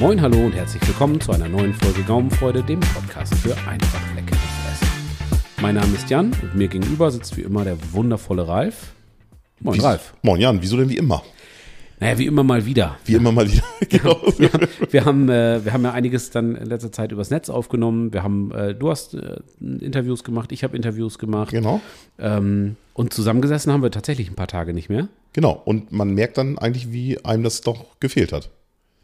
Moin, hallo und herzlich willkommen zu einer neuen Folge Gaumenfreude, dem Podcast für einfach leckeres Essen. Mein Name ist Jan und mir gegenüber sitzt wie immer der wundervolle Ralf. Moin, Wie- Ralf. Moin Jan, wieso denn wie immer? Naja, wie immer mal wieder. Wie immer mal wieder. genau. Wir haben, wir, haben, äh, wir haben ja einiges dann in letzter Zeit übers Netz aufgenommen. Wir haben, äh, du hast äh, Interviews gemacht, ich habe Interviews gemacht. genau. Ähm, und zusammengesessen haben wir tatsächlich ein paar Tage nicht mehr. Genau. Und man merkt dann eigentlich, wie einem das doch gefehlt hat.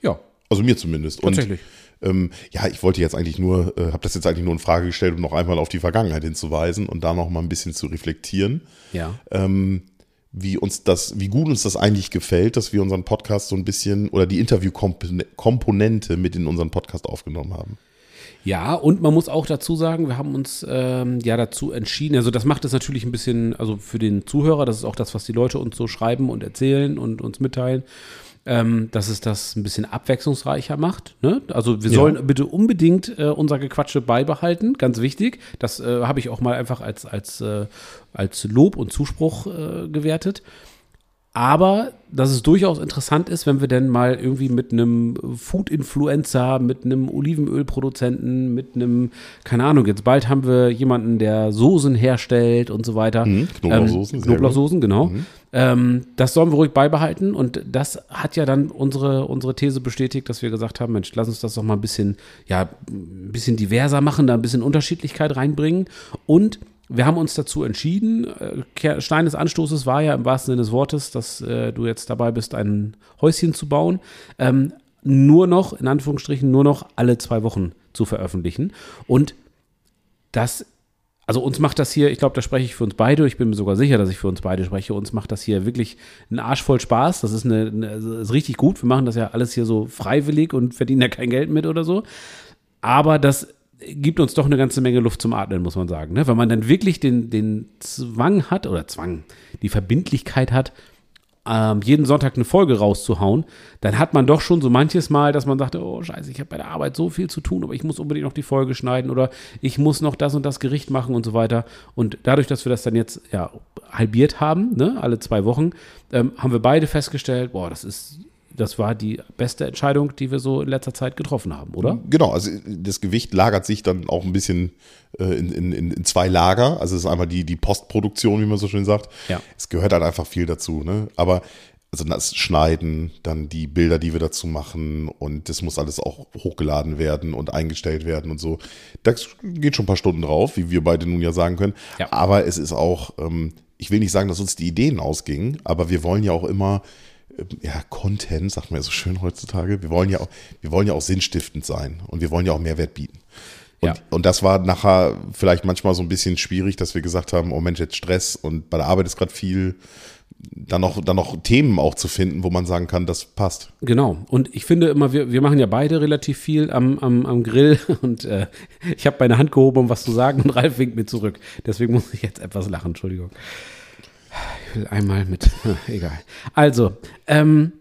Ja, Also mir zumindest. Und, tatsächlich. ähm, ja, ich wollte jetzt eigentlich nur, äh, habe das jetzt eigentlich nur in Frage gestellt, um noch einmal auf die Vergangenheit hinzuweisen und da noch mal ein bisschen zu reflektieren, ja. ähm, wie uns das, wie gut uns das eigentlich gefällt, dass wir unseren Podcast so ein bisschen oder die Interviewkomponente mit in unseren Podcast aufgenommen haben. Ja, und man muss auch dazu sagen, wir haben uns ähm, ja dazu entschieden, also das macht es natürlich ein bisschen, also für den Zuhörer, das ist auch das, was die Leute uns so schreiben und erzählen und uns mitteilen, ähm, dass es das ein bisschen abwechslungsreicher macht. Ne? Also wir Ja. sollen bitte unbedingt äh, unser Gequatsche beibehalten, ganz wichtig. Das äh, habe ich auch mal einfach als, als, äh, als Lob und Zuspruch äh, gewertet. Aber dass es durchaus interessant ist, wenn wir denn mal irgendwie mit einem Food-Influencer, mit einem Olivenölproduzenten, mit einem, keine Ahnung, jetzt bald haben wir jemanden, der Soßen herstellt und so weiter. Mhm, Knoblauchsoßen, Ähm, Knoblauchsoßen, genau. Ähm, das sollen wir ruhig beibehalten. Und das hat ja dann unsere, unsere These bestätigt, dass wir gesagt haben, Mensch, lass uns das doch mal ein bisschen, ja, ein bisschen diverser machen, da ein bisschen Unterschiedlichkeit reinbringen. Und wir haben uns dazu entschieden, äh, Stein des Anstoßes war ja im wahrsten Sinne des Wortes, dass äh, du jetzt dabei bist, ein Häuschen zu bauen, ähm, nur noch, in Anführungsstrichen, nur noch alle zwei Wochen zu veröffentlichen. Und das, also uns macht das hier, ich glaube, da spreche ich für uns beide, ich bin mir sogar sicher, dass ich für uns beide spreche, uns macht das hier wirklich einen Arsch voll Spaß. Das ist, eine, eine, das ist richtig gut. Wir machen das ja alles hier so freiwillig und verdienen ja kein Geld mit oder so. Aber das gibt uns doch eine ganze Menge Luft zum Atmen, muss man sagen. Ne? Wenn man dann wirklich den, den Zwang hat, oder Zwang, die Verbindlichkeit hat, ähm, jeden Sonntag eine Folge rauszuhauen, dann hat man doch schon so manches Mal, dass man sagte, oh scheiße, ich habe bei der Arbeit so viel zu tun, aber ich muss unbedingt noch die Folge schneiden oder ich muss noch das und das Gericht machen und so weiter. Und dadurch, dass wir das dann jetzt ja halbiert haben, ne, alle zwei Wochen, ähm, haben wir beide festgestellt, boah, das ist, das war die beste Entscheidung, die wir so in letzter Zeit getroffen haben, oder? Genau, also das Gewicht lagert sich dann auch ein bisschen äh, in, in, in in zwei Lager. Also es ist einmal die, die Postproduktion, wie man so schön sagt. Ja. Es gehört halt einfach viel dazu. Ne? Aber also das Schneiden, dann die Bilder, die wir dazu machen und das muss alles auch hochgeladen werden und eingestellt werden und so. Das geht schon ein paar Stunden drauf, wie wir beide nun ja sagen können. Ja. Aber es ist auch, ähm, ich will nicht sagen, dass uns die Ideen ausgingen, aber wir wollen ja auch immer ja, Content, sagt man ja so schön heutzutage. Wir wollen ja auch, wir wollen ja auch sinnstiftend sein und wir wollen ja auch Mehrwert bieten. Und, Ja. und das war nachher vielleicht manchmal so ein bisschen schwierig, dass wir gesagt haben, oh Mensch, jetzt Stress und bei der Arbeit ist gerade viel, dann noch, dann noch Themen auch zu finden, wo man sagen kann, das passt. Genau. Und ich finde immer, wir, wir machen ja beide relativ viel am, am, am Grill und äh, ich habe meine Hand gehoben, um was zu sagen und Ralf winkt mir zurück. Deswegen muss ich jetzt etwas lachen, Entschuldigung. Ich will einmal mit, egal. Also, ähm,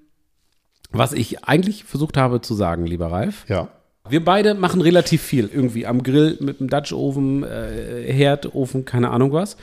was ich eigentlich versucht habe zu sagen, lieber Ralf, Ja. wir beide machen relativ viel irgendwie am Grill mit dem Dutch Oven, äh, Herd, Ofen, keine Ahnung was.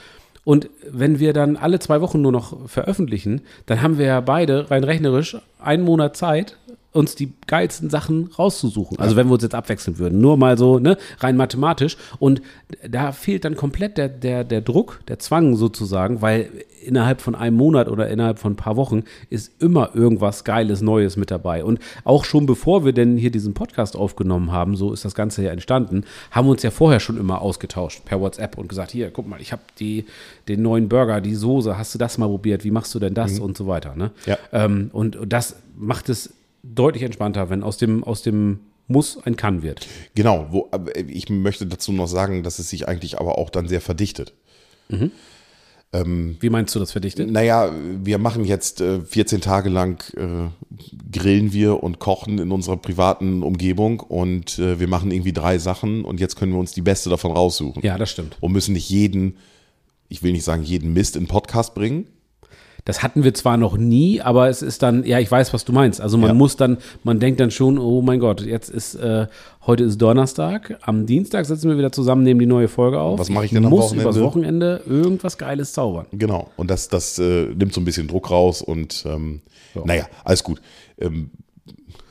Und wenn wir dann alle zwei Wochen nur noch veröffentlichen, dann haben wir ja beide rein rechnerisch einen Monat Zeit, uns die geilsten Sachen rauszusuchen. Also wenn wir uns jetzt abwechseln würden, nur mal so, ne, rein mathematisch. Und da fehlt dann komplett der, der, der Druck, der Zwang sozusagen, weil innerhalb von einem Monat oder innerhalb von ein paar Wochen ist immer irgendwas Geiles, Neues mit dabei. Und auch schon bevor wir denn hier diesen Podcast aufgenommen haben, so ist das Ganze ja entstanden, haben wir uns ja vorher schon immer ausgetauscht per WhatsApp und gesagt, hier, guck mal, ich habe die, den neuen Burger, die Soße, hast du das mal probiert, wie machst du denn das und so weiter. Ne? Ja. Ähm, und, und das macht es deutlich entspannter, wenn aus dem, aus dem Muss ein Kann wird. Genau, wo, ich möchte dazu noch sagen, dass es sich eigentlich aber auch dann sehr verdichtet. Wie meinst du das verdichtet? Naja, wir machen jetzt äh, 14 Tage lang, äh, grillen wir und kochen in unserer privaten Umgebung und äh, wir machen irgendwie drei Sachen und jetzt können wir uns die beste davon raussuchen. Ja, das stimmt. Und müssen nicht jeden, ich will nicht sagen jeden Mist in Podcast bringen. Das hatten wir zwar noch nie, aber es ist dann, ja, ich weiß, was du meinst. Also man Ja. muss dann, man denkt dann schon, oh mein Gott, jetzt ist, äh, heute ist Donnerstag, am Dienstag sitzen wir wieder zusammen, nehmen die neue Folge auf. Was mache ich denn am muss Wochenende? übers Wochenende irgendwas Geiles zaubern. Genau. Und das, das äh, nimmt so ein bisschen Druck raus und ähm, naja, alles gut. Ähm,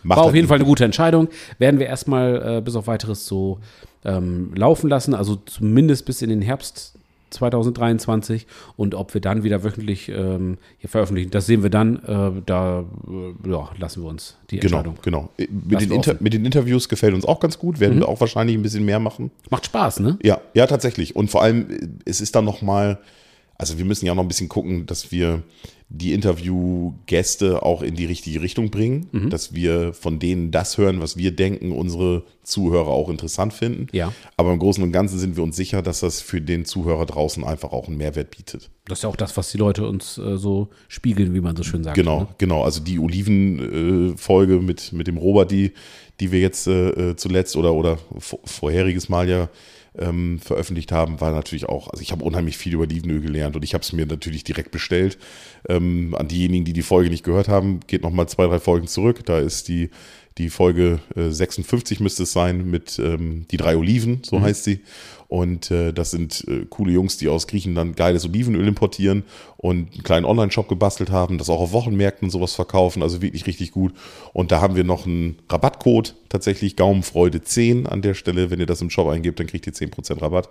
macht War auf halt jeden Fall eine gute Entscheidung. Werden wir erstmal äh, bis auf weiteres so ähm, laufen lassen, also zumindest bis in den Herbst 2023 und ob wir dann wieder wöchentlich ähm, hier veröffentlichen, das sehen wir dann. Äh, da äh, ja, lassen wir uns die Genau, Entscheidung. genau. Äh, Mit den, Inter mit den Interviews gefällt uns auch ganz gut. Werden wir auch wahrscheinlich ein bisschen mehr machen. Macht Spaß, ne? Ja, ja, tatsächlich. Und vor allem, äh, es ist dann nochmal, also wir müssen ja noch ein bisschen gucken, dass wir die Interviewgäste auch in die richtige Richtung bringen, Mhm. dass wir von denen das hören, was wir denken, unsere Zuhörer auch interessant finden. Ja. Aber im Großen und Ganzen sind wir uns sicher, dass das für den Zuhörer draußen einfach auch einen Mehrwert bietet. Das ist ja auch das, was die Leute uns äh, so spiegeln, wie man so schön sagt. Genau, Ne? genau. Also die Oliven-Folge mit, mit dem Robert, die, die wir jetzt äh, zuletzt oder, oder vor- vorheriges Mal ja ähm, veröffentlicht haben, war natürlich auch, also ich habe unheimlich viel über Olivenöl gelernt und ich habe es mir natürlich direkt bestellt. Ähm, an diejenigen, die die Folge nicht gehört haben, geht nochmal zwei, drei Folgen zurück. Da ist die, die Folge äh, 56 müsste es sein mit ähm, die drei Oliven, so heißt sie. Und äh, das sind äh, coole Jungs, die aus Griechenland geiles Olivenöl importieren und einen kleinen Online-Shop gebastelt haben, das auch auf Wochenmärkten und sowas verkaufen, also wirklich richtig gut. Und da haben wir noch einen Rabattcode, tatsächlich Gaumenfreude 10 an der Stelle. Wenn ihr das im Shop eingebt, dann kriegt ihr 10% Rabatt.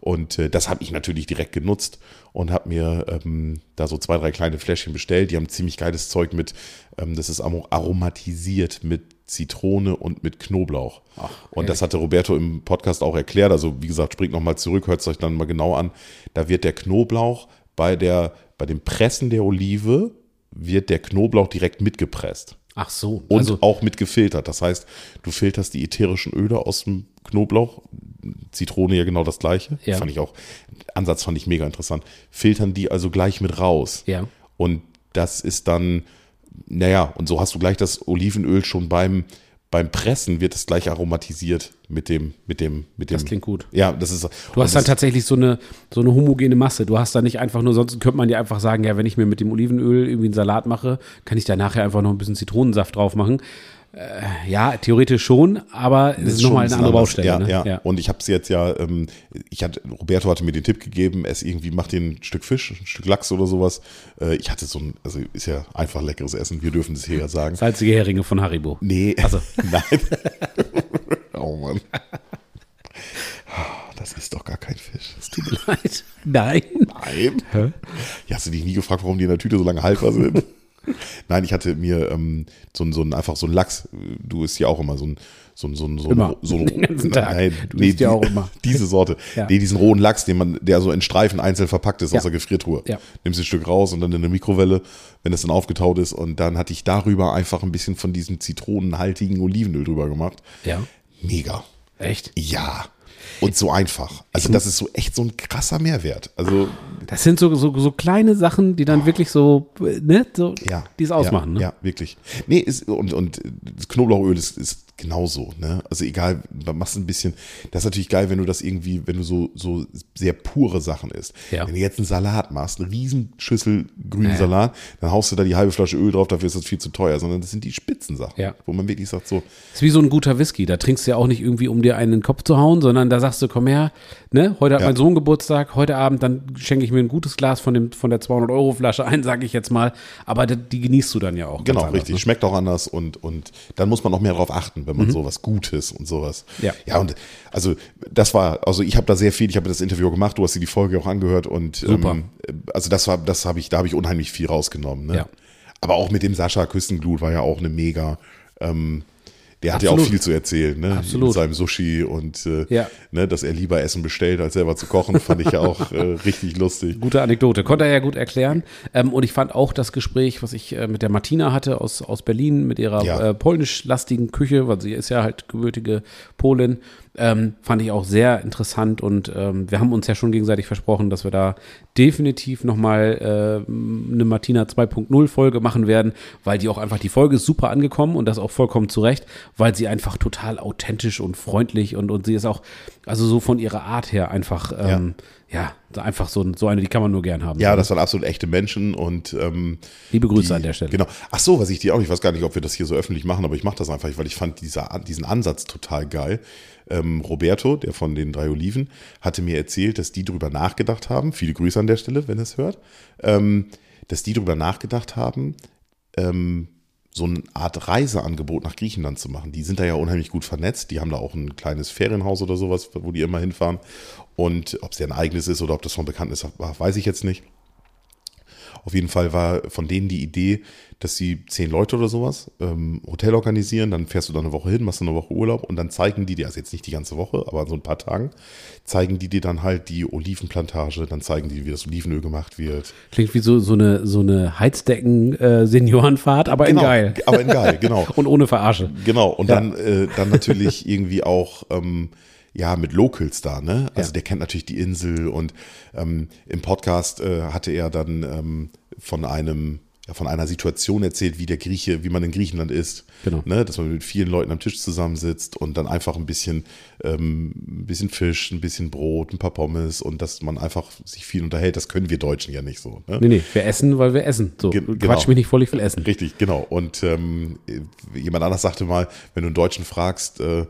Und äh, das habe ich natürlich direkt genutzt und habe mir ähm, da so zwei, drei kleine Fläschchen bestellt. Die haben ziemlich geiles Zeug mit, ähm, das ist aromatisiert mit Zitrone und mit Knoblauch. und das hatte Roberto im Podcast auch erklärt. Also wie gesagt, springt nochmal zurück, hört es euch dann mal genau an. Da wird der Knoblauch bei, der, bei dem Pressen der Olive, wird der Knoblauch direkt mitgepresst. Ach so, Und also auch mit gefiltert. Das heißt, du filterst die ätherischen Öle aus dem Knoblauch. Zitrone ja genau das gleiche. Ja. Fand ich auch, Ansatz fand ich mega interessant. Filtern die also gleich mit raus. Ja. Und das ist dann, naja, und so hast du gleich das Olivenöl schon beim, beim Pressen wird es gleich aromatisiert mit dem, mit dem, mit dem. Das klingt gut. Ja, das ist. Du hast dann tatsächlich so eine, so eine homogene Masse. Du hast da nicht einfach nur, sonst könnte man dir einfach sagen, ja, wenn ich mir mit dem Olivenöl irgendwie einen Salat mache, kann ich da nachher einfach noch ein bisschen Zitronensaft drauf machen. Äh, ja, theoretisch schon, aber es ist schon nochmal ein eine andere. Baustelle. Ja, ne? ja. ja. Und ich habe es jetzt ja, ähm, ich hatte, Roberto hatte mir den Tipp gegeben, es irgendwie macht den ein Stück Fisch, ein Stück Lachs oder sowas. Äh, ich hatte so ein, also ist ja einfach leckeres Essen, wir dürfen es hier ja sagen. Salzige Heringe von Haribo. Nee. Also. Nein. oh Mann. Das ist doch gar kein Fisch. Das tut mir Leid. Nein. Nein. Hä? Ja, hast du dich nie gefragt, warum die in der Tüte so lange haltbar sind? Nein, ich hatte mir ähm, so, ein- so ein, einfach so ein Lachs. Du isst ja auch immer so ein, so ein, so ein, so ein, so ein ganzen Tag. Nein, Du isst ja die- auch immer. Diese Sorte. Ja. Nee, diesen rohen Lachs, den man, der so in Streifen einzeln verpackt ist Ja. aus der Gefriertruhe. Ja. Nimmst ein Stück raus und dann in eine Mikrowelle, wenn es dann aufgetaut ist. Und dann hatte ich darüber einfach ein bisschen von diesem zitronenhaltigen Olivenöl drüber gemacht. Ja. Mega. Echt? Ja. Und so einfach. Also das ist so echt so ein krasser Mehrwert. Also Das sind so, so, so kleine Sachen, die dann wirklich so, äh, ne, so, ja. die es ausmachen. Ja, ne? ja wirklich. Nee, ist, und, und das Knoblauchöl ist, ist genauso. Ne? Also egal, machst ein bisschen, das ist natürlich geil, wenn du das irgendwie, wenn du so, so sehr pure Sachen isst. Ja. Wenn du jetzt einen Salat machst, eine riesen Schüssel grünen Ja. Salat, dann haust du da die halbe Flasche Öl drauf, dafür ist das viel zu teuer, sondern das sind die Spitzensachen, Ja. wo man wirklich sagt so, ist wie so ein guter Whisky. Da trinkst du ja auch nicht irgendwie, um dir einen in den Kopf zu hauen, sondern da sagst du, komm her, ne, heute hat Ja. mein Sohn Geburtstag, heute Abend, dann schenke ich mir ein gutes Glas von, dem, von der 200-Euro-Flasche ein, sage ich jetzt mal. Aber die, die genießt du dann ja auch. Genau, anders, richtig. Ne? Schmeckt auch anders und, und dann muss man noch mehr drauf achten, wenn man sowas Gutes und sowas. Mhm. Ja. Ja, und also das war, also ich habe da sehr viel, ich habe das Interview gemacht, du hast dir die Folge auch angehört und Super. Ähm, also das war, das habe ich, da habe ich unheimlich viel rausgenommen. Ne? Ja. Aber auch mit dem Sascha Küstenglut war ja auch eine mega, ähm, der hat ja auch Absolut. viel zu erzählen, ne? Absolut. Mit seinem Sushi und äh, Ja. ne, dass er lieber Essen bestellt, als selber zu kochen, fand ich ja auch äh, richtig lustig. Gute Anekdote, konnte er ja gut erklären. Ähm, und ich fand auch das Gespräch, was ich äh, mit der Martina hatte aus, aus Berlin, mit ihrer Ja. äh, polnisch-lastigen Küche, weil sie ist ja halt gebürtige Polin, ähm, fand ich auch sehr interessant. Und ähm, wir haben uns ja schon gegenseitig versprochen, dass wir da definitiv nochmal äh, eine Martina 2.0 Folge machen werden, weil die auch einfach, die Folge ist super angekommen und das auch vollkommen zu Recht, weil sie einfach total authentisch und freundlich und, und sie ist auch, also so von ihrer Art her einfach, ähm, ja, so einfach so, so eine, die kann man nur gern haben. Ja, das waren absolut echte Menschen und ähm, Liebe Grüße die, an der Stelle. Genau. Ach so, was ich dir auch, ich weiß gar nicht, ob wir das hier so öffentlich machen, aber ich mache das einfach, weil ich fand dieser, diesen Ansatz total geil. Ähm, Roberto, der von den drei Oliven, hatte mir erzählt, dass die drüber nachgedacht haben, viele Grüße an der Stelle, wenn es hört, ähm, dass die drüber nachgedacht haben, ähm, so eine Art Reiseangebot nach Griechenland zu machen. Die sind da ja unheimlich gut vernetzt. Die haben da auch ein kleines Ferienhaus oder sowas, wo die immer hinfahren. Und ob es ja ein eigenes ist oder ob das von bekannt ist, weiß ich jetzt nicht. Auf jeden Fall war von denen die Idee, dass sie zehn Leute oder sowas ähm, Hotel organisieren, dann fährst du da eine Woche hin, machst eine Woche Urlaub und dann zeigen die dir, also jetzt nicht die ganze Woche, aber so ein paar Tagen, zeigen die dir dann halt die Olivenplantage, dann zeigen die, wie das Olivenöl gemacht wird. Klingt wie so, so eine, so eine Heizdecken-Seniorenfahrt, aber genau, in geil. Aber in geil, genau. und ohne Verarsche. Genau, und Ja. dann, äh, dann natürlich irgendwie auch, ähm, ja, mit Locals da, ne? Also Ja. der kennt natürlich die Insel und ähm, im Podcast äh, hatte er dann ähm, von einem ja, von einer Situation erzählt, wie der Grieche, wie man in Griechenland ist. Genau. Ne? Dass man mit vielen Leuten am Tisch zusammensitzt und dann einfach ein bisschen, ähm, ein bisschen Fisch, ein bisschen Brot, ein paar Pommes und dass man einfach sich viel unterhält. Das können wir Deutschen ja nicht so. Ne? Nee, nee, wir essen, weil wir essen. So, Ge- Quatsch genau. mich nicht voll, ich will essen. Richtig, genau. Und ähm, jemand anders sagte mal, wenn du einen Deutschen fragst, äh, äh,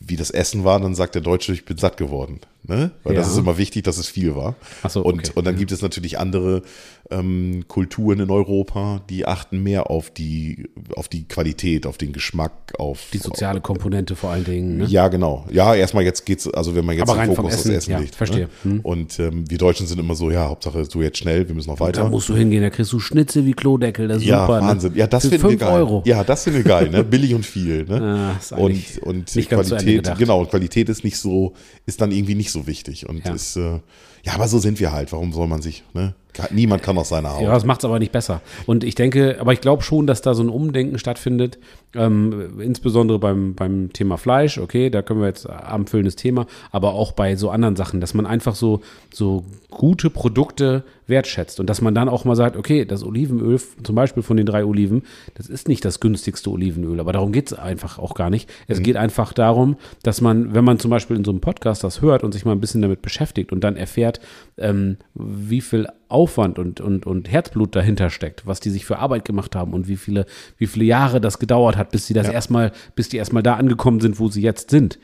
wie das Essen war, dann sagt der Deutsche, ich bin satt geworden. Ne? Weil das Ja. ist immer wichtig, dass es viel war. Ach so, und, okay. und dann gibt es natürlich andere ähm, Kulturen in Europa, die achten mehr auf die, auf die Qualität, auf den Geschmack, auf Die soziale Komponente vor allen Dingen. Ne? ja, genau. Ja, erstmal jetzt geht's, also wenn man jetzt den Fokus aufs Essen, Essen ja, legt. verstehe. Hm. Ne? Und ähm, wir Deutschen sind immer so, ja, Hauptsache du jetzt schnell, wir müssen noch weiter. Da musst du hingehen, da kriegst du Schnitzel wie Klodeckel, das ist Ja, super. Wahnsinn. Ne? Ja, das finden wir fünf geil. Euro. Ja, das finden wir geil, ne? Billig und viel, ne? Ah, ist und und Qualität, genau, Qualität ist nicht so, ist dann irgendwie nicht so wichtig. Und Ja. ist, äh, ja, aber so sind wir halt. Warum soll man sich, ne? Niemand kann aus seiner Haut. Ja, das macht es aber nicht besser. Und ich denke, aber ich glaube schon, dass da so ein Umdenken stattfindet, ähm, insbesondere beim, beim Thema Fleisch, okay, da können wir jetzt abendfüllendes Thema, aber auch bei so anderen Sachen, dass man einfach so, so gute Produkte wertschätzt und dass man dann auch mal sagt, okay, das Olivenöl, zum Beispiel von den drei Oliven, das ist nicht das günstigste Olivenöl, aber darum geht es einfach auch gar nicht. Es geht einfach darum, dass man, wenn man zum Beispiel in so einem Podcast das hört und sich mal ein bisschen damit beschäftigt und dann erfährt, ähm, wie viel Aufwand und, und, und Herzblut dahinter steckt, was die sich für Arbeit gemacht haben und wie viele, wie viele Jahre das gedauert hat, bis sie das Ja. erstmal, bis die erstmal da angekommen sind, wo sie jetzt sind.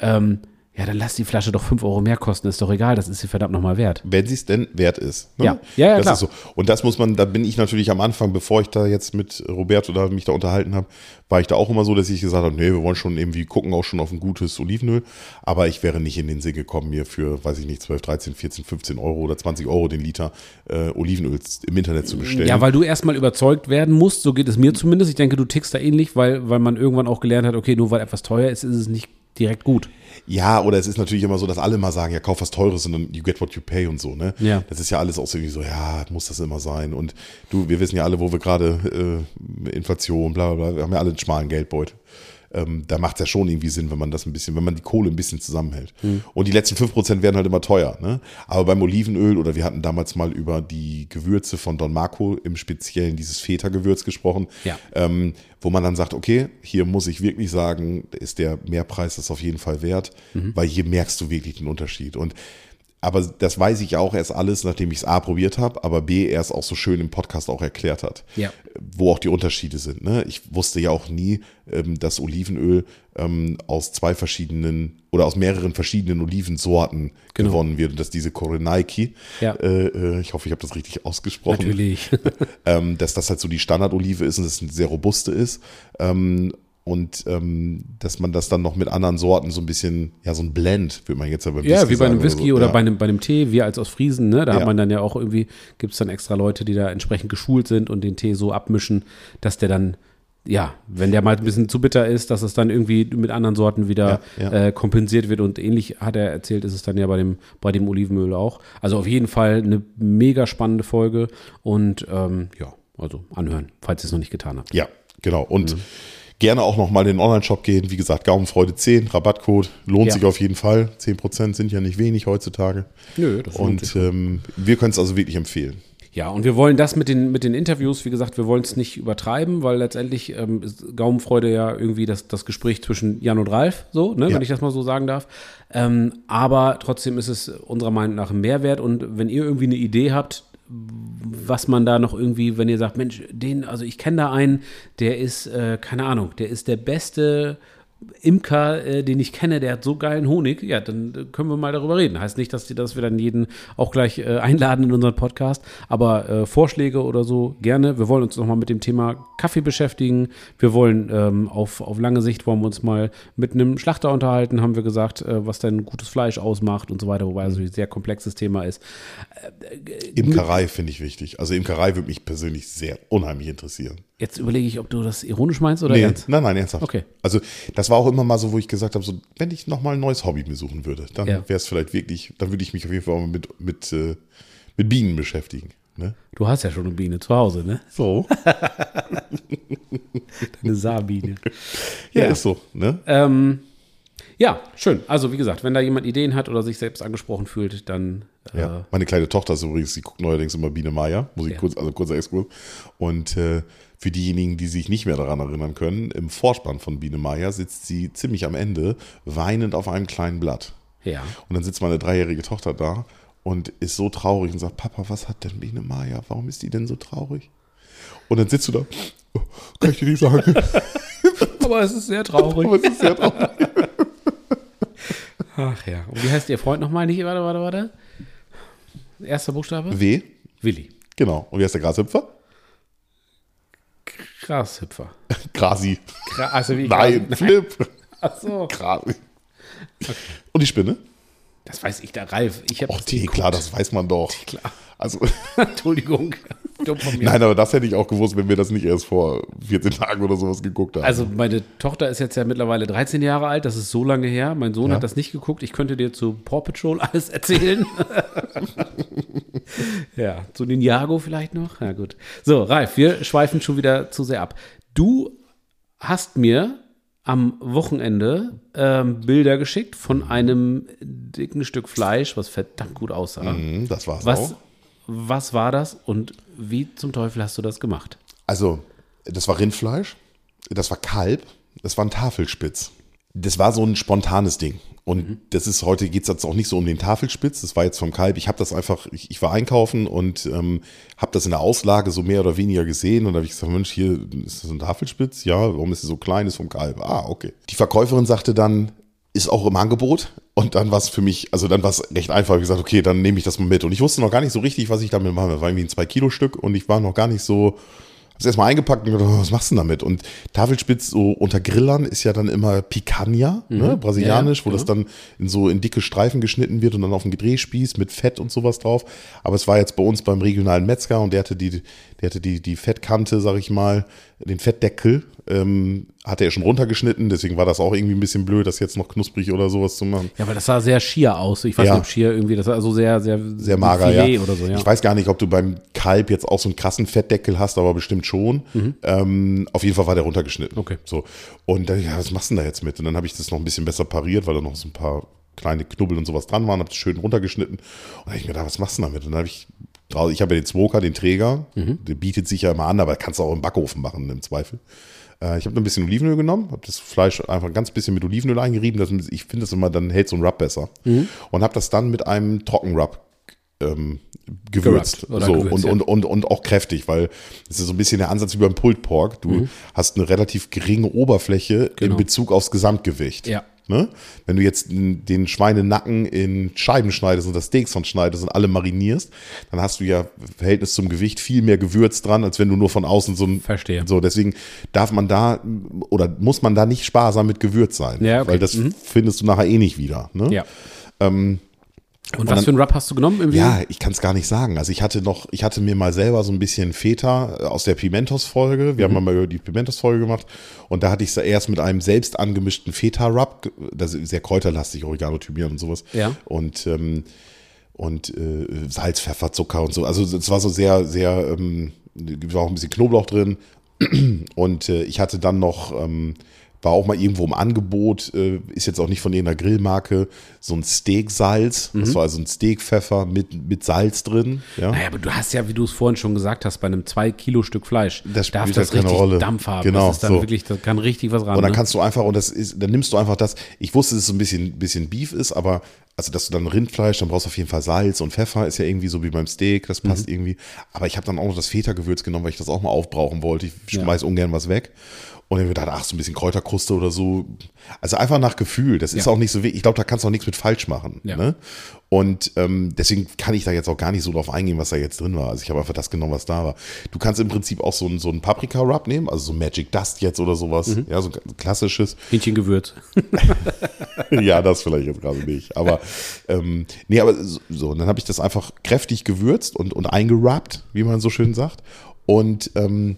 Ähm, ja, dann lass die Flasche doch 5 Euro mehr kosten, ist doch egal, das ist sie verdammt nochmal wert. wenn sie es denn wert ist. Ne? Ja. Ja, ja, das klar. Ist so. Und das muss man, da bin ich natürlich am Anfang, bevor ich da jetzt mit Roberto da mich da unterhalten habe, war ich da auch immer so, dass ich gesagt habe, nee, wir wollen schon irgendwie gucken auch schon auf ein gutes Olivenöl, aber ich wäre nicht in den Sinn gekommen, mir für, weiß ich nicht, 12, 13, 14, 15 Euro oder 20 Euro den Liter äh, Olivenöl im Internet zu bestellen. Ja, weil du erstmal überzeugt werden musst, so geht es mir zumindest. Ich denke, du tickst da ähnlich, weil, weil man irgendwann auch gelernt hat, okay, nur weil etwas teuer ist, ist es nicht direkt gut. Ja, oder es ist natürlich immer so, dass alle mal sagen, ja, kauf was Teures und dann you get what you pay und so, ne? Ja. Das ist ja alles auch so irgendwie so, ja, muss das immer sein. Und du, wir wissen ja alle, wo wir gerade äh, Inflation, bla bla bla, wir haben ja alle einen schmalen Geldbeutel. Ähm, da macht es ja schon irgendwie Sinn, wenn man das ein bisschen, wenn man die Kohle ein bisschen zusammenhält. Hm. Und die letzten 5% werden halt immer teuer, ne? Aber beim Olivenöl, oder wir hatten damals mal über die Gewürze von Don Marco, im Speziellen dieses Feta-Gewürz gesprochen, Ja. ähm, wo man dann sagt, okay, hier muss ich wirklich sagen, ist der Mehrpreis das auf jeden Fall wert, Mhm. weil hier merkst du wirklich den Unterschied. Und aber das weiß ich auch erst alles, nachdem ich es A probiert habe, aber B er es auch so schön im Podcast auch erklärt hat, Ja. wo auch die Unterschiede sind. Ne? Ich wusste ja auch nie, ähm, dass Olivenöl ähm, aus zwei verschiedenen oder aus mehreren verschiedenen Olivensorten Genau. gewonnen wird und dass diese Korenaiki, Ja. äh, äh, ich hoffe, ich habe das richtig ausgesprochen, Natürlich. ähm, dass das halt so die Standardolive ist und dass es eine sehr robuste ist. Und ähm, dass man das dann noch mit anderen Sorten so ein bisschen, ja, so ein Blend, würde man jetzt ja beim Ja, wie bei einem Whisky so. oder ja. bei, einem, bei einem Tee, wir als aus Friesen, ne? Da Ja. hat man dann ja auch irgendwie, gibt es dann extra Leute, die da entsprechend geschult sind und den Tee so abmischen, dass der dann, ja, wenn der mal ein bisschen zu bitter ist, dass es dann irgendwie mit anderen Sorten wieder ja. Äh, kompensiert wird. Und ähnlich hat er erzählt, ist es dann ja bei dem, bei dem Olivenöl auch. Also auf jeden Fall eine mega spannende Folge und ähm, ja, also anhören, falls ihr es noch nicht getan habt. Ja, genau. Und Mhm. Gerne auch noch mal in den Online-Shop gehen. Wie gesagt, Gaumenfreude 10, Rabattcode. Lohnt Ja. sich auf jeden Fall. 10% sind ja nicht wenig heutzutage. Nö, das lohnt sich Und ähm, wir können es also wirklich empfehlen. Ja, und wir wollen das mit den, mit den Interviews, wie gesagt, wir wollen es nicht übertreiben, weil letztendlich ähm, ist Gaumenfreude ja irgendwie das, das Gespräch zwischen Jan und Ralf, so, ne, Ja. wenn ich das mal so sagen darf. Ähm, aber trotzdem ist es unserer Meinung nach ein Mehrwert und wenn ihr irgendwie eine Idee habt, was man da noch irgendwie, wenn ihr sagt, Mensch, den, also ich kenne da einen, der ist, äh, keine Ahnung, der ist der beste Imker, äh, den ich kenne, der hat so geilen Honig, ja, dann äh, können wir mal darüber reden. Heißt nicht, dass, die, dass wir dann jeden auch gleich äh, einladen in unseren Podcast, aber äh, Vorschläge oder so gerne. Wir wollen uns nochmal mit dem Thema Kaffee beschäftigen. Wir wollen ähm, auf, auf lange Sicht wollen wir uns mal mit einem Schlachter unterhalten, haben wir gesagt, äh, was denn gutes Fleisch ausmacht und so weiter, wobei es ein sehr komplexes Thema ist. Imkerei finde ich wichtig. Also Imkerei würde mich persönlich sehr unheimlich interessieren. Jetzt überlege ich, ob du das ironisch meinst oder Nee, ernst. nein, nein, ernsthaft. Okay. Also das war auch immer mal so, wo ich gesagt habe, so, wenn ich nochmal ein neues Hobby mir suchen würde, dann Ja. wäre es vielleicht wirklich, dann würde ich mich auf jeden Fall mal mit, mit, äh, mit Bienen beschäftigen. Ne? Du hast ja schon eine Biene zu Hause, ne? So. Eine Saarbiene. Ja, Ja. ist so. Ne? Ähm, ja, schön. Also wie gesagt, wenn da jemand Ideen hat oder sich selbst angesprochen fühlt, dann äh, Ja. Meine kleine Tochter ist übrigens, die guckt neuerdings immer Biene Meier, muss ich Ja. kurz, also kurzer Exkurs. Und äh, für diejenigen, die sich nicht mehr daran erinnern können, im Vorspann von Biene Meier sitzt sie ziemlich am Ende weinend auf einem kleinen Blatt. ja. Und dann sitzt meine dreijährige Tochter da und ist so traurig und sagt, Papa, was hat denn Biene Maya? Warum ist die denn so traurig? Und dann sitzt du da, "Oh, kann ich dir nicht sagen, Aber es ist sehr traurig. aber es ist sehr traurig. Ach ja. Und wie heißt Ihr Freund nochmal? Nicht, warte, warte, warte. Erster Buchstabe? W, Willi. genau. Und wie heißt der Grashüpfer? Grashüpfer. Grasi. Gra also wie Nein, Flip. Ach so. Grasi. Und die Spinne? Das weiß ich, der Ralf. Ich habe Och, die, klar, das weiß man doch. Klar. Also, Entschuldigung. Dumm von mir. nein, aber das hätte ich auch gewusst, wenn wir das nicht erst vor 14 Tagen oder sowas geguckt haben. Also meine Tochter ist jetzt ja mittlerweile 13 Jahre alt, das ist so lange her. Mein Sohn Ja. hat das nicht geguckt. Ich könnte dir zu Paw Patrol alles erzählen. ja, zu Ninjago vielleicht noch. Ja gut. So, Ralf, wir schweifen schon wieder zu sehr ab. Du hast mir am Wochenende ähm, Bilder geschickt von einem dicken Stück Fleisch, was verdammt gut aussah. Mhm, das war's Was, auch. Was war das und wie zum Teufel hast du das gemacht? Also, das war Rindfleisch, das war Kalb, das war ein Tafelspitz. Das war so ein spontanes Ding. Und das ist heute geht es jetzt auch nicht so um den Tafelspitz. Das war jetzt vom Kalb. Ich habe das einfach, ich, ich war einkaufen und ähm, habe das in der Auslage so mehr oder weniger gesehen. Und da habe ich gesagt, Mensch, hier ist das ein Tafelspitz? Ja, warum ist es so klein? Ist vom Kalb. Ah, okay. Die Verkäuferin sagte dann, ist auch im Angebot. Und dann war es für mich, also dann war es recht einfach. Ich gesagt, okay, dann nehme ich das mal mit. Und ich wusste noch gar nicht so richtig, was ich damit mache. Das war irgendwie ein 2-Kilo-Stück und ich war noch gar nicht so, hab's erstmal eingepackt und gedacht, was machst du denn damit? Und Tafelspitz so unter Grillern ist ja dann immer Picanha, ne, brasilianisch, Ja, wo ja, das dann in so in dicke Streifen geschnitten wird und dann auf den Drehspieß mit Fett und sowas drauf. Aber es war jetzt bei uns beim regionalen Metzger und der hatte die, der hatte die, die Fettkante, sag ich mal, den Fettdeckel, ähm, hatte er schon runtergeschnitten, deswegen war das auch irgendwie ein bisschen blöd, das jetzt noch knusprig oder sowas zu machen. Ja, aber das sah sehr schier aus. Ich weiß Ja. nicht, ob schier irgendwie, das war also sehr, sehr, Sehr mager, Filet ja. oder so, ja. Ich weiß gar nicht, ob du beim Kalb jetzt auch so einen krassen Fettdeckel hast, aber bestimmt schon. Ähm, auf jeden Fall war der runtergeschnitten. Mhm. Okay. So. Und dann, ja, was machst du denn da jetzt mit? Und dann habe ich das noch ein bisschen besser pariert, weil da noch so ein paar kleine Knubbel und sowas dran waren, habe das schön runtergeschnitten. Und dann habe ich mir gedacht, was machst du denn damit? Und dann habe ich, drau- ich habe ja den Smoker, den Träger, Mhm. der bietet sich ja immer an, aber kannst du auch im Backofen machen, im Zweifel. Äh, Ich habe ein bisschen Olivenöl genommen, habe das Fleisch einfach ein ganz bisschen mit Olivenöl eingerieben. Das, ich finde das immer, dann hält so ein Rub besser. Mhm. Und habe das dann mit einem Trockenrub ähm, gewürzt. So, gewürzt, und, ja. und, und, und auch kräftig, weil es ist so ein bisschen der Ansatz wie beim Pulled Pork. Du Mhm. hast eine relativ geringe Oberfläche in Bezug aufs Gesamtgewicht. Genau. Ja. Ne? Wenn du jetzt den Schweinenacken in Scheiben schneidest und das Steaks von schneidest und alle marinierst, dann hast du ja im Verhältnis zum Gewicht viel mehr Gewürz dran, als wenn du nur von außen so ein. Verstehe. So, deswegen darf man da oder muss man da nicht sparsam mit Gewürz sein. Ja, okay. Weil das findest du nachher eh nicht wieder. Ne? Ja. Und was dann- für einen Rub hast du genommen? Irgendwie? Ja, ich kann es gar nicht sagen. Also ich hatte noch, ich hatte mir mal selber so ein bisschen Feta äh, aus der Pimentos-Folge. Wir haben mal über die Pimentos-Folge gemacht und da hatte ich es erst mit einem selbst angemischten Feta-Rub, das ist sehr kräuterlastig, Oregano, Thymian und sowas. Ja. Und ähm, und äh, Salz, Pfeffer, Zucker und so. Also es war so sehr, sehr, ähm, war auch ein bisschen Knoblauch drin. Und äh, ich hatte dann noch, ähm, war auch mal irgendwo im Angebot, äh, ist jetzt auch nicht von irgendeiner Grillmarke, so ein Steaksalz. Das war also ein Steakpfeffer mit, mit Salz drin. Ja. Naja, aber du hast ja, wie du es vorhin schon gesagt hast, bei einem 2-Kilo-Stück Fleisch, Das darf das keine richtig Rolle. Dampf haben. Genau, das ist dann so. wirklich, das kann richtig was ran. Und dann ne? kannst du einfach, und das ist, dann nimmst du einfach das, ich wusste, dass es so ein bisschen, bisschen Beef ist, aber also dass du dann Rindfleisch, dann brauchst du auf jeden Fall Salz und Pfeffer, ist ja irgendwie so wie beim Steak, das Mhm. passt irgendwie. Aber ich habe dann auch noch das Feta-Gewürz genommen, weil ich das auch mal aufbrauchen wollte. Ich schmeiß ungern was weg. Und dann gedacht, ach, so ein bisschen Kräuterkruste oder so. Also einfach nach Gefühl. Das ist Ja. auch nicht so wichtig. Ich glaube, da kannst du auch nichts mit falsch machen. Ja. Ne? Und ähm, deswegen kann ich da jetzt auch gar nicht so drauf eingehen, was da jetzt drin war. Also ich habe einfach das genommen, was da war. Du kannst im Prinzip auch so ein, so ein Paprika-Rub nehmen, also so Magic Dust jetzt oder sowas. Mhm. Ja, so ein klassisches. Hähnchengewürz. ja, das vielleicht jetzt gerade nicht. Aber ähm, nee, aber so, so. Und dann habe ich das einfach kräftig gewürzt und, und eingerappt, wie man so schön sagt. Und ähm,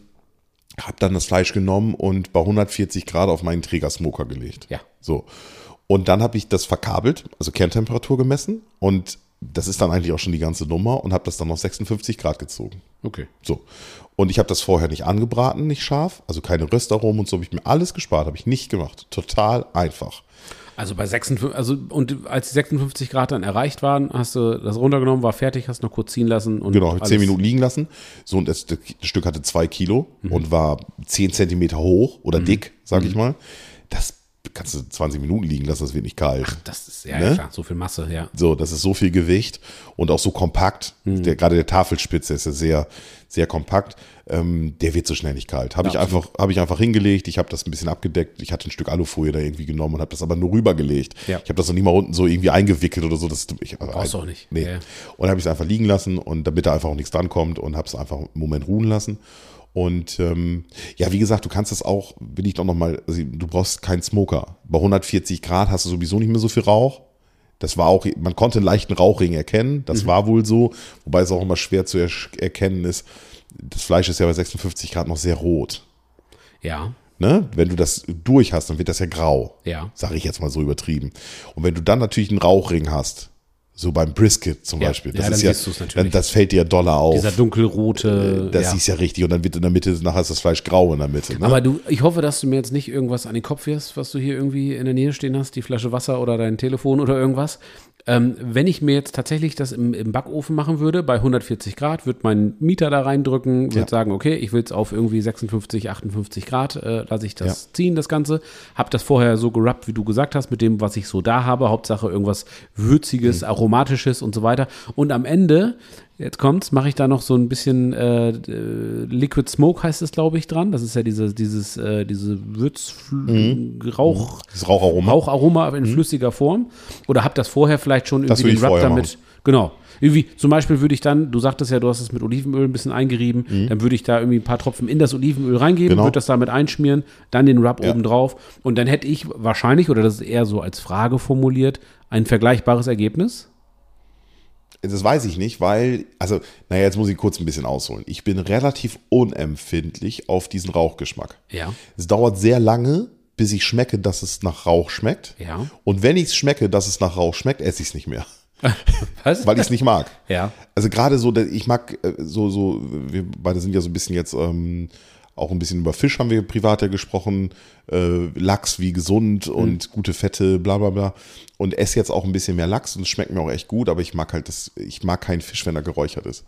habe dann das Fleisch genommen und bei 140 Grad auf meinen Trägersmoker gelegt. Ja. So. Und dann habe ich das verkabelt, also Kerntemperatur gemessen. Und das ist dann eigentlich auch schon die ganze Nummer und habe das dann auf 56 Grad gezogen. Okay. So. Und ich habe das vorher nicht angebraten, nicht scharf, also keine Röstaromen und so habe ich mir alles gespart, habe ich nicht gemacht. Total einfach. Also bei 56, also und als die 56 Grad dann erreicht waren, hast du das runtergenommen, war fertig, hast noch kurz ziehen lassen und Genau, habe ich zehn alles- Minuten liegen lassen. So, und das, das Stück hatte zwei Kilo und war zehn Zentimeter hoch oder dick, sag ich mal. Das kannst du 20 Minuten liegen lassen, das wird nicht kalt. Das ist ja, Ne? klar, so viel Masse, ja. So, das ist so viel Gewicht und auch so kompakt. Der, gerade der Tafelspitze ist ja sehr, sehr kompakt. Ähm, der wird so schnell nicht kalt. Habe Ja, ich einfach, habe ich einfach hingelegt. Ich habe das ein bisschen abgedeckt. Ich hatte ein Stück Alufolie da irgendwie genommen und habe das aber nur rübergelegt. Ja. Ich habe das noch nie mal unten so irgendwie eingewickelt oder so. Das, ich, Brauchst du auch nicht. Nee. Ja. Und habe ich es einfach liegen lassen und damit da einfach auch nichts dran kommt und habe es einfach einen Moment ruhen lassen. Und ähm, ja, wie gesagt, du kannst das auch, will ich doch nochmal, also du brauchst keinen Smoker. Bei 140 Grad hast du sowieso nicht mehr so viel Rauch. Das war auch, man konnte einen leichten Rauchring erkennen, das war wohl so, wobei es auch immer schwer zu ersch- erkennen ist. Das Fleisch ist ja bei 56 Grad noch sehr rot. Ja, Ne? Wenn du das durch hast, dann wird das ja grau. Ja. Sage ich jetzt mal so übertrieben. Und wenn du dann natürlich einen Rauchring hast, so beim Brisket zum Ja. Beispiel, das Ja, dann ist ja, natürlich. dann, das fällt dir ja doller auf. dieser dunkelrote. das ja. siehst ja richtig und dann wird in der Mitte, nachher ist das Fleisch grau in der Mitte. Ne? Aber du, ich hoffe, dass du mir jetzt nicht irgendwas an den Kopf wirst, was du hier irgendwie in der Nähe stehen hast, die Flasche Wasser oder dein Telefon oder irgendwas. Ähm, wenn ich mir jetzt tatsächlich das im, im Backofen machen würde, bei 140 Grad, würde mein Mieter da reindrücken, würde Ja. sagen, okay, ich will es auf irgendwie 56, 58 Grad, äh, lasse ich das Ja. ziehen, das Ganze. Hab das vorher so gerubbt, wie du gesagt hast, mit dem, was ich so da habe. Hauptsache irgendwas Würziges, Mhm. Aromatisches und so weiter. Und am Ende, jetzt kommt's, mache ich da noch so ein bisschen äh, äh, Liquid Smoke heißt es, glaube ich, dran. Das ist ja diese, dieses, äh, diese Würz-Rauch. das Raucharoma. Raucharoma in flüssiger Form. Oder hab das vorher vielleicht schon Mhm. Irgendwie den Rub damit. Genau. Irgendwie, zum Beispiel würde ich dann, du sagtest ja, du hast es mit Olivenöl ein bisschen eingerieben, dann würde ich da irgendwie ein paar Tropfen in das Olivenöl reingeben, Mhm. Genau. würde das damit einschmieren, dann den Rub Ja. oben drauf und dann hätte ich wahrscheinlich, oder das ist eher so als Frage formuliert, ein vergleichbares Ergebnis. Das weiß ich nicht, weil, also, naja, jetzt muss ich kurz ein bisschen ausholen. Ich bin relativ unempfindlich auf diesen Rauchgeschmack. Ja. Es dauert sehr lange, bis ich schmecke, dass es nach Rauch schmeckt. Ja. Und wenn ich es schmecke, dass es nach Rauch schmeckt, esse ich es nicht mehr, Was? weil ich es nicht mag. ja. Also gerade so, ich mag äh, so, so, wir beide sind ja so ein bisschen jetzt ähm, auch ein bisschen über Fisch haben wir privat ja gesprochen, äh, Lachs wie gesund und gute Fette, bla bla bla. Und esse jetzt auch ein bisschen mehr Lachs und es schmeckt mir auch echt gut, aber ich mag halt das, ich mag keinen Fisch, wenn er geräuchert ist.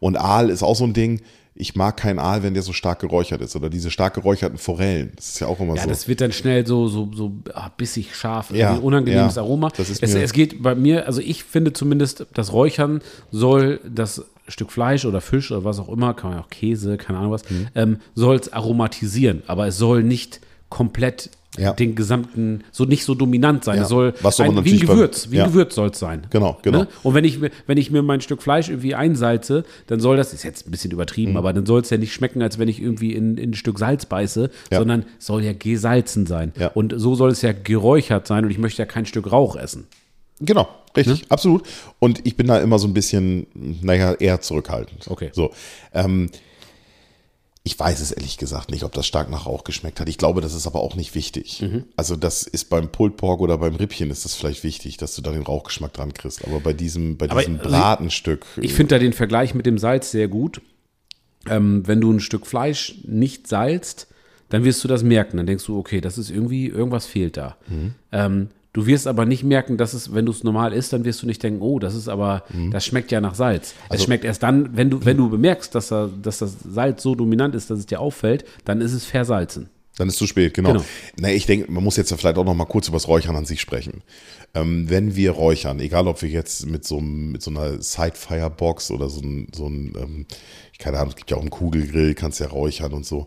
Und Aal ist auch so ein Ding, ich mag keinen Aal, wenn der so stark geräuchert ist. Oder diese stark geräucherten Forellen. Das ist ja auch immer Ja, so. das wird dann schnell so, so, so ah, bissig scharf, Ja, irgendwie unangenehmes ja. Aroma. Das ist es, es geht bei mir, also ich finde zumindest, das Räuchern soll das Stück Fleisch oder Fisch oder was auch immer, kann man auch Käse, keine Ahnung was, Mhm. ähm, soll es aromatisieren, aber es soll nicht komplett Ja. den gesamten, so nicht so dominant sein. Ja, Es soll was ein, wie ein beim- Gewürz, wie ja. ein Gewürz soll es sein. Genau, genau. Ne? Und wenn ich, mir- wenn ich mir mein Stück Fleisch irgendwie einsalze, dann soll das, ist jetzt ein bisschen übertrieben, Mhm. aber dann soll es ja nicht schmecken, als wenn ich irgendwie in, in ein Stück Salz beiße, Ja. sondern soll ja gesalzen sein. Ja. Und so soll es ja geräuchert sein und ich möchte ja kein Stück Rauch essen. Genau, richtig, absolut. Und ich bin da immer so ein bisschen, naja, eher zurückhaltend. Okay. So. Ähm, ich weiß es ehrlich gesagt nicht, ob das stark nach Rauch geschmeckt hat. Ich glaube, das ist aber auch nicht wichtig. Mhm. Also das ist beim Pulled Pork oder beim Rippchen ist das vielleicht wichtig, dass du da den Rauchgeschmack dran kriegst. Aber bei diesem, bei Aber, diesem also, Bratenstück. Ich finde da den Vergleich mit dem Salz sehr gut. Ähm, wenn du ein Stück Fleisch nicht salzt, dann wirst du das merken. Dann denkst du, okay, das ist irgendwie, irgendwas fehlt da. Mhm. Ähm, du wirst aber nicht merken, dass es, wenn du es normal isst, dann wirst du nicht denken, oh, das ist aber, Mhm. das schmeckt ja nach Salz. Also es schmeckt erst dann, wenn du, wenn du bemerkst, dass, da, dass das Salz so dominant ist, dass es dir auffällt, dann ist es versalzen. Dann ist zu spät, genau. Genau. Na, ich denke, man muss jetzt ja vielleicht auch noch mal kurz über das Räuchern an sich sprechen. Ähm, wenn wir räuchern, egal ob wir jetzt mit so, mit so einer Side-Firebox oder so ein, so ein ähm, keine Ahnung, es gibt ja auch einen Kugelgrill, kannst ja räuchern und so.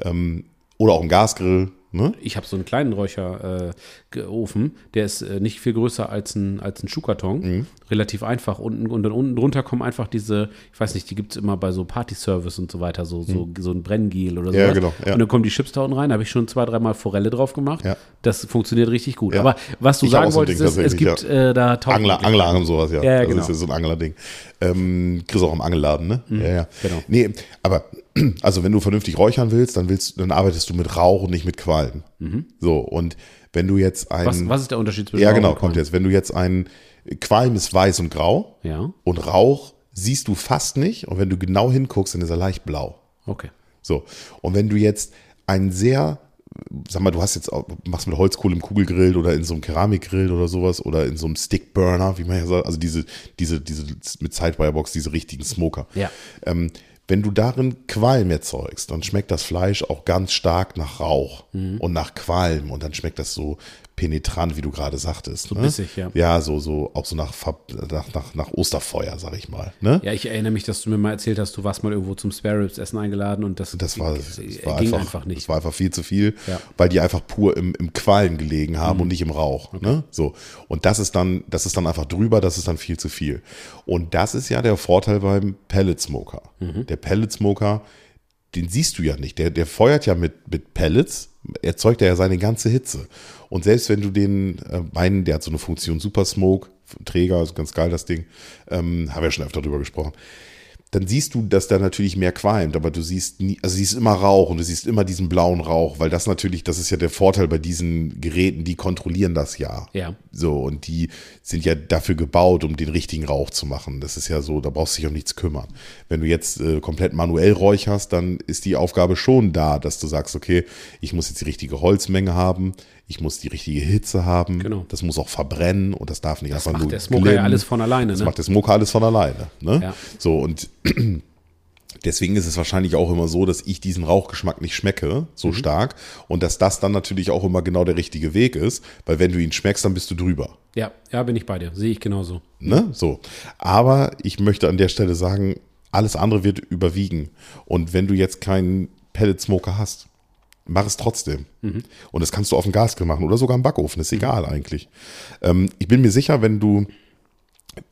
Ähm, Oder auch ein Gasgrill. Ne? Ich habe so einen kleinen Räucherofen, der ist äh, nicht viel größer als ein, als ein Schuhkarton. Mhm. Relativ einfach. Unten, und dann unten drunter kommen einfach diese, ich weiß nicht, die gibt es immer bei so Party-Service und so weiter, so, so, so ein Brenngel oder so. Mhm. Ja, genau, ja. Und dann kommen die Chips da unten rein, habe ich schon zwei, dreimal Forelle drauf gemacht. Ja. Das funktioniert richtig gut. Aber was du Ich sagen so wolltest, Ding ist, es gibt äh, da tausend Angler. Angler und sowas, ja. Ja, ja, das genau. ist ja so ein Anglerding. Ähm, kriegst du auch im Angelladen, ne? ja, ja. genau. Nee, aber also wenn du vernünftig räuchern willst, dann willst, dann arbeitest du mit Rauch und nicht mit Qualm. So, und wenn du jetzt ein. Was, was ist der Unterschied zwischen ja, Rauch genau, und kommt Qualm? jetzt. Wenn du jetzt ein Qualm ist weiß und grau Ja, und Rauch siehst du fast nicht. Und wenn du genau hinguckst, dann ist er leicht blau. okay. So. Und wenn du jetzt ein sehr, sag mal, du hast jetzt machst mit Holzkohle im Kugelgrill oder in so einem Keramikgrill oder sowas oder in so einem Stickburner, wie man ja sagt, also diese, diese, diese mit Sidewirebox, diese richtigen Smoker. Ja. Ähm, wenn du darin Qualm erzeugst, dann schmeckt das Fleisch auch ganz stark nach Rauch Mhm. und nach Qualm und dann schmeckt das so penetrant, wie du gerade sagtest. So ne? bissig, ja. Ja, so, so, auch so nach, nach, nach, nach Osterfeuer, sag ich mal. Ne? Ja, ich erinnere mich, dass du mir mal erzählt hast, du warst mal irgendwo zum Spare Ribs Essen eingeladen und das, Das war, äh, das ging war einfach, einfach, nicht. Das war einfach viel zu viel, Ja. weil die einfach pur im, im Qualm gelegen haben und nicht im Rauch. Ne? So. Und das ist dann, das ist dann einfach drüber, das ist dann viel zu viel. Und das ist ja der Vorteil beim Pellet Smoker. Der Pellet Smoker, den siehst du ja nicht. Der, der feuert ja mit, mit Pellets, erzeugt er ja seine ganze Hitze. Und selbst wenn du den, äh, meinen, der hat so eine Funktion Super Smoke, Träger, ist ganz geil das Ding, ähm, haben wir ja schon öfter drüber gesprochen dann siehst du, dass da natürlich mehr qualmt, aber du siehst nie, also siehst immer Rauch und du siehst immer diesen blauen Rauch, weil das natürlich, das ist ja der Vorteil bei diesen Geräten, die kontrollieren das ja. Ja. So, und die sind ja dafür gebaut, um den richtigen Rauch zu machen. Das ist ja so, da brauchst du dich um nichts kümmern. Wenn du jetzt äh, komplett manuell räucherst, dann ist die Aufgabe schon da, dass du sagst, okay, ich muss jetzt die richtige Holzmenge haben, ich muss die richtige Hitze haben, Genau. das muss auch verbrennen und das darf nicht Das einfach macht nur der Smoker ja alles von alleine, Das ne? macht der Smoker alles von alleine. Ne? Ja. So, und deswegen ist es wahrscheinlich auch immer so, dass ich diesen Rauchgeschmack nicht schmecke, so Mhm. stark. Und dass das dann natürlich auch immer genau der richtige Weg ist, weil wenn du ihn schmeckst, dann bist du drüber. Ja, ja, bin ich bei dir. Sehe ich genauso. Ne? So. Aber ich möchte an der Stelle sagen, alles andere wird überwiegen. Und wenn du jetzt keinen Pellet Smoker hast, mach es trotzdem. Und das kannst du auf dem Gasgrill machen oder sogar im Backofen, ist egal eigentlich. Ähm, ich bin mir sicher, wenn du,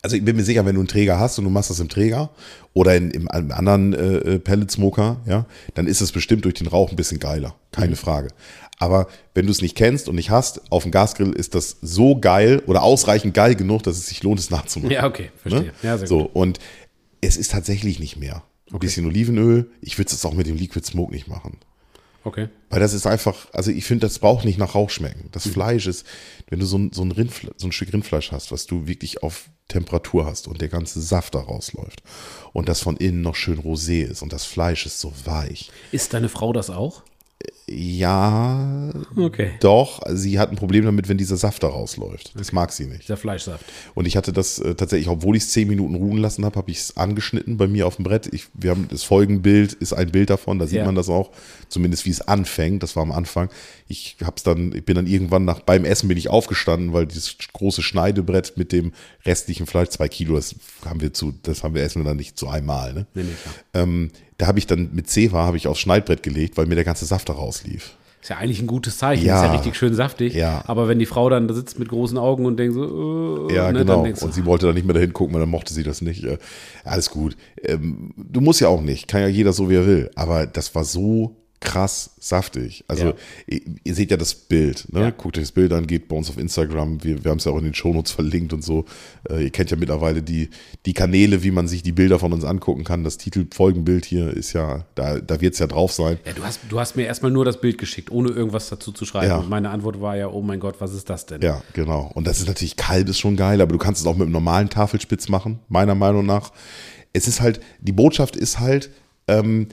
also ich bin mir sicher, wenn du einen Träger hast und du machst das im Träger oder in, im, einem anderen äh, äh, Pellet Smoker, ja, dann ist es bestimmt durch den Rauch ein bisschen geiler, keine Frage. Aber wenn du es nicht kennst und nicht hast, auf dem Gasgrill ist das so geil oder ausreichend geil genug, dass es sich lohnt, es nachzumachen. Ja, okay, verstehe. Ne? Ja, sehr so, gut. und es ist tatsächlich nicht mehr. Ein bisschen Olivenöl. Ich würde es auch mit dem Liquid Smoke nicht machen. Okay. Weil das ist einfach, also ich finde, das braucht nicht nach Rauch schmecken. Das Mhm. Fleisch ist, wenn du so ein, so, ein Rindfle so ein Stück Rindfleisch hast, was du wirklich auf Temperatur hast und der ganze Saft da rausläuft und das von innen noch schön rosé ist und das Fleisch ist so weich. Ist deine Frau das auch? Ja, Okay. doch, sie hat ein Problem damit, wenn dieser Saft da rausläuft. Das mag sie nicht. Dieser Fleischsaft. Und ich hatte das äh, tatsächlich, obwohl ich es zehn Minuten ruhen lassen habe, habe ich es angeschnitten bei mir auf dem Brett. Ich, wir haben das Folgenbild, ist ein Bild davon, da sieht Ja. man das auch, zumindest wie es anfängt. Das war am Anfang. Ich hab's dann, ich bin dann irgendwann nach beim Essen bin ich aufgestanden, weil dieses große Schneidebrett mit dem restlichen Fleisch, zwei Kilo, das haben wir zu, das haben wir essen wir dann nicht zu einmal. Ne? Nee, nee. Ähm, da habe ich dann mit Zewa habe ich aufs Schneidbrett gelegt, weil mir der ganze Saft da rauslief. Ist ja eigentlich ein gutes Zeichen. Ja. Ist ja richtig schön saftig. Ja. Aber wenn die Frau dann da sitzt mit großen Augen und denkt so, äh, Ja, ne, dann genau. du, Und sie wollte da nicht mehr dahin gucken, weil dann mochte sie das nicht. Äh, alles gut. Ähm, du musst ja auch nicht. Kann ja jeder so, wie er will. Aber das war so krass saftig. Also Ja. ihr, ihr seht ja das Bild. Ne? Ja. Guckt euch das Bild an, geht bei uns auf Instagram. Wir, wir haben es ja auch in den Shownotes verlinkt und so. Äh, ihr kennt ja mittlerweile die, die Kanäle, wie man sich die Bilder von uns angucken kann. Das Titelfolgenbild hier ist ja, da, da wird es ja drauf sein. ja, du hast, du hast mir erstmal nur das Bild geschickt, ohne irgendwas dazu zu schreiben. Ja. Und meine Antwort war ja, oh mein Gott, was ist das denn? Ja, genau. Und das ist natürlich kalt, ist schon geil, aber du kannst es auch mit einem normalen Tafelspitz machen, meiner Meinung nach. Es ist halt, die Botschaft ist halt ähm,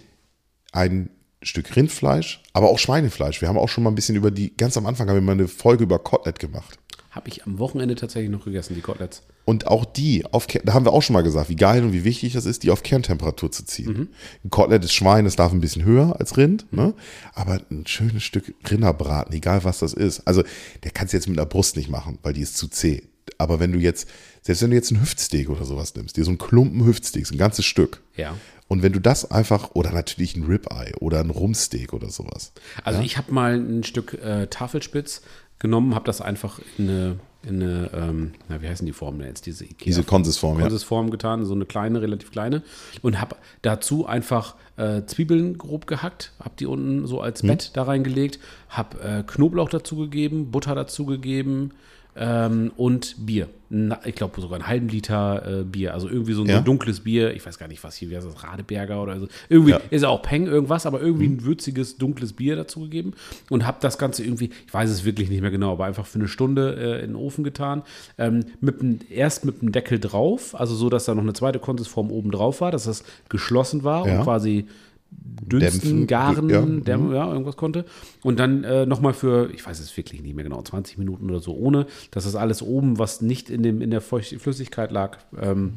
ein Stück Rindfleisch, aber auch Schweinefleisch. Wir haben auch schon mal ein bisschen über die, ganz am Anfang haben wir mal eine Folge über Kotelett gemacht. Habe ich am Wochenende tatsächlich noch gegessen, die Koteletts. Und auch die, auf, da haben wir auch schon mal gesagt, wie geil und wie wichtig das ist, die auf Kerntemperatur zu ziehen. Ein Kotelett ist Schwein, das darf ein bisschen höher als Rind, ne? aber ein schönes Stück Rinderbraten, egal was das ist. Also, der kannst du jetzt mit einer Brust nicht machen, weil die ist zu zäh. Aber wenn du jetzt, selbst wenn du jetzt ein Hüftsteak oder sowas nimmst, dir so einen Klumpen Hüftsteak, so ein ganzes Stück, Ja. Und wenn du das einfach, oder natürlich ein Ribeye oder ein Rumsteak oder sowas. Also ich habe mal ein Stück äh, Tafelspitz genommen, habe das einfach in eine, in eine ähm, na, wie heißen die Formen jetzt, diese Ikea Diese Konsisform, ja. Konsisform getan, so eine kleine, relativ kleine und habe dazu einfach äh, Zwiebeln grob gehackt, habe die unten so als Mhm. Bett da reingelegt, habe äh, Knoblauch dazu gegeben, Butter dazu gegeben ähm, und Bier. Na, ich glaube sogar einen halben Liter äh, Bier, also irgendwie so ein, so Ja. ein dunkles Bier, ich weiß gar nicht, was hier, heißt das, Radeberger oder so. Irgendwie Ja. ist ja auch Peng irgendwas, aber irgendwie ein würziges, dunkles Bier dazu gegeben und habe das Ganze irgendwie, ich weiß es wirklich nicht mehr genau, aber einfach für eine Stunde äh, in den Ofen getan. Ähm, mit dem, erst mit dem Deckel drauf, also so, dass da noch eine zweite Konsisform oben drauf war, dass das geschlossen war Ja. und quasi dünsten, Dämpfen, garen, ja. dämmen, ja, irgendwas konnte. Und dann äh, nochmal für, ich weiß es wirklich nicht mehr genau, 20 Minuten oder so, ohne, dass das alles oben, was nicht in, dem, in der Feucht Flüssigkeit lag, ähm,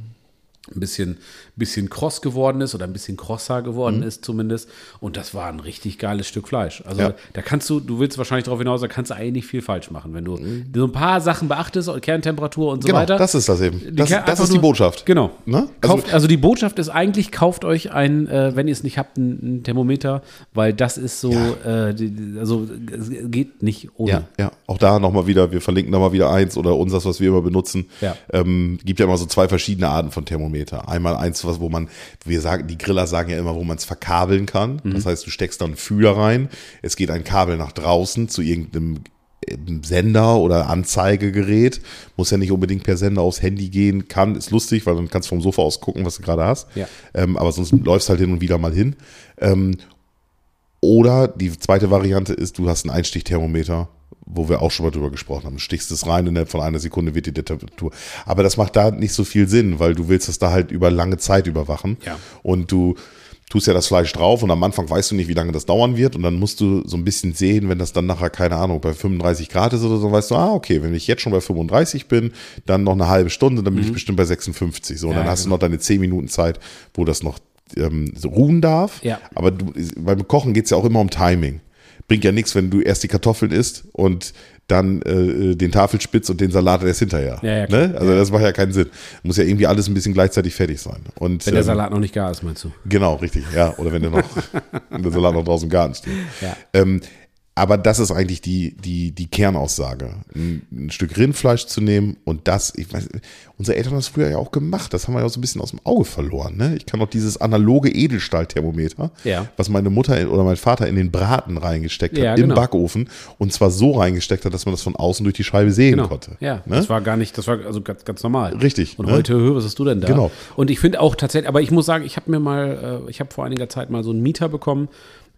ein bisschen, bisschen kross geworden ist oder ein bisschen krosser geworden ist zumindest. Und das war ein richtig geiles Stück Fleisch. Also Mhm. Ja. da kannst du, du willst wahrscheinlich darauf hinaus, da kannst du eigentlich nicht viel falsch machen. Wenn du Mhm. so ein paar Sachen beachtest, Kerntemperatur und so Genau, weiter. das ist das eben. Das, Ker- das ist die nur- Botschaft. Genau. Ne? Also- Kauft, also, die Botschaft ist eigentlich, kauft euch ein, äh, wenn ihr es nicht habt, ein, ein Thermometer, weil das ist so, äh, die, die- also es geht nicht ohne. Ja, ja. Auch da nochmal wieder, wir verlinken da mal wieder eins oder unseres, was wir immer benutzen. Ja. Ähm, gibt ja immer so zwei verschiedene Arten von Thermometer. Einmal eins, was, wo man, wir sagen, die Griller sagen ja immer, wo man es verkabeln kann. Mhm. Das heißt, du steckst da einen Fühler rein, es geht ein Kabel nach draußen zu irgendeinem äh, Sender oder Anzeigegerät. Muss ja nicht unbedingt per Sender aufs Handy gehen. Kann, ist lustig, weil dann kannst du vom Sofa aus gucken, was du gerade hast. Ja. Ähm, aber sonst läufst halt hin und wieder mal hin. Ähm, oder die zweite Variante ist, du hast ein Einstichthermometer, wo wir auch schon mal drüber gesprochen haben. Du stichst es rein, innerhalb von einer Sekunde wird die Temperatur. Aber das macht da nicht so viel Sinn, weil du willst das da halt über lange Zeit überwachen. Ja. Und du tust ja das Fleisch drauf und am Anfang weißt du nicht, wie lange das dauern wird. Und dann musst du so ein bisschen sehen, wenn das dann nachher, keine Ahnung, bei 35 Grad ist oder so, weißt du, ah, okay, wenn ich jetzt schon bei 35 bin, dann noch eine halbe Stunde, dann bin ich bestimmt bei 56. So, und Mhm. Ja, dann hast genau. du noch deine 10 Minuten Zeit, wo das noch ähm, so ruhen darf. Ja. Aber du, beim Kochen geht es ja auch immer um Timing. Bringt ja nichts, wenn du erst die Kartoffeln isst und dann äh, den Tafelspitz und den Salat erst hinterher. Ja, ja, ne? Also das macht ja keinen Sinn. Muss ja irgendwie alles ein bisschen gleichzeitig fertig sein. Und, Wenn der ähm, Salat noch nicht gar ist, meinst du? Genau, richtig. Ja, oder wenn der noch, wenn der Salat noch draußen im Garten steht. Ja. Ähm, aber das ist eigentlich die, die, die Kernaussage. Ein, ein Stück Rindfleisch zu nehmen und das, ich weiß, unsere Eltern haben das früher ja auch gemacht. Das haben wir ja auch so ein bisschen aus dem Auge verloren. Ne? Ich kann noch dieses analoge Edelstahlthermometer, Ja. was meine Mutter in, oder mein Vater in den Braten reingesteckt hat, Ja, im genau. Backofen. Und zwar so reingesteckt hat, dass man das von außen durch die Scheibe sehen Genau. konnte. Ja, Ne? das war gar nicht, das war also ganz, ganz normal. Richtig, Und ne? heute, was hast du denn da? Genau. Und ich finde auch tatsächlich, aber ich muss sagen, ich habe mir mal, äh, ich habe vor einiger Zeit mal so einen Mieter bekommen.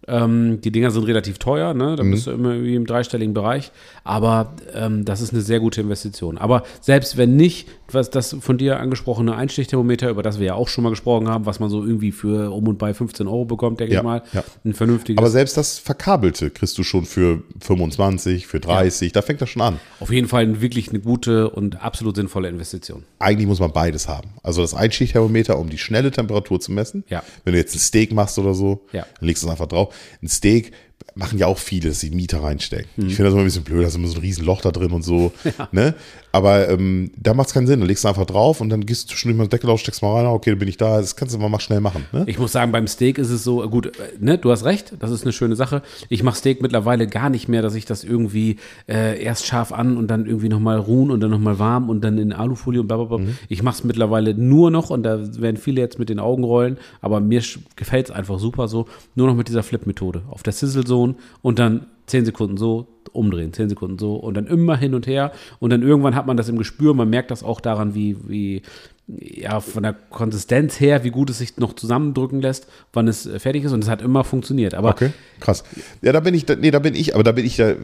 Ähm, die Dinger sind relativ teuer, ne? Da Mhm. bist du immer irgendwie im dreistelligen Bereich. Aber ähm, das ist eine sehr gute Investition. Aber selbst wenn nicht, was das von dir angesprochene Einstichthermometer, über das wir ja auch schon mal gesprochen haben, was man so irgendwie für um und bei 15 Euro bekommt, denke Ja, ich mal, ja. ein vernünftiges. Aber selbst das Verkabelte kriegst du schon für 25, für 30, da fängt das schon an. auf jeden Fall wirklich eine gute und absolut sinnvolle Investition. eigentlich muss man beides haben. Also das Einschichtthermometer, um die schnelle Temperatur zu messen. Ja. Wenn du jetzt ein Steak machst oder so, Ja. dann legst du es einfach drauf. Ein Steak machen ja auch viele, dass sie Mieter reinstecken. Hm. Ich finde das immer ein bisschen blöd, da ist immer so ein riesen Loch da drin und so. Ne? Aber ähm, da macht es keinen Sinn. Da legst du einfach drauf und dann gehst du zwischendurch mal den Deckel auf, steckst mal rein, okay, dann bin ich da. Das kannst du mal, mal schnell machen. Ne? Ich muss sagen, beim Steak ist es so, gut, äh, ne, du hast recht, das ist eine schöne Sache. Ich mache Steak mittlerweile gar nicht mehr, dass ich das irgendwie äh, erst scharf an und dann irgendwie nochmal ruhen und dann nochmal warm und dann in Alufolie und blablabla. Mhm. Ich mache es mittlerweile nur noch und da werden viele jetzt mit den Augen rollen, aber mir gefällt es einfach super so, nur noch mit dieser Flip-Methode. Auf der Sizzle Zone und dann 10 Sekunden so, umdrehen, 10 Sekunden so und dann immer hin und her. Und dann irgendwann hat man das im Gespür, man merkt das auch daran, wie, wie ja, von der Konsistenz her, wie gut es sich noch zusammendrücken lässt, wann es äh, fertig ist und es hat immer funktioniert. Aber Okay, krass. Ja, da bin ich, nee, da bin ich, aber da bin ich ja,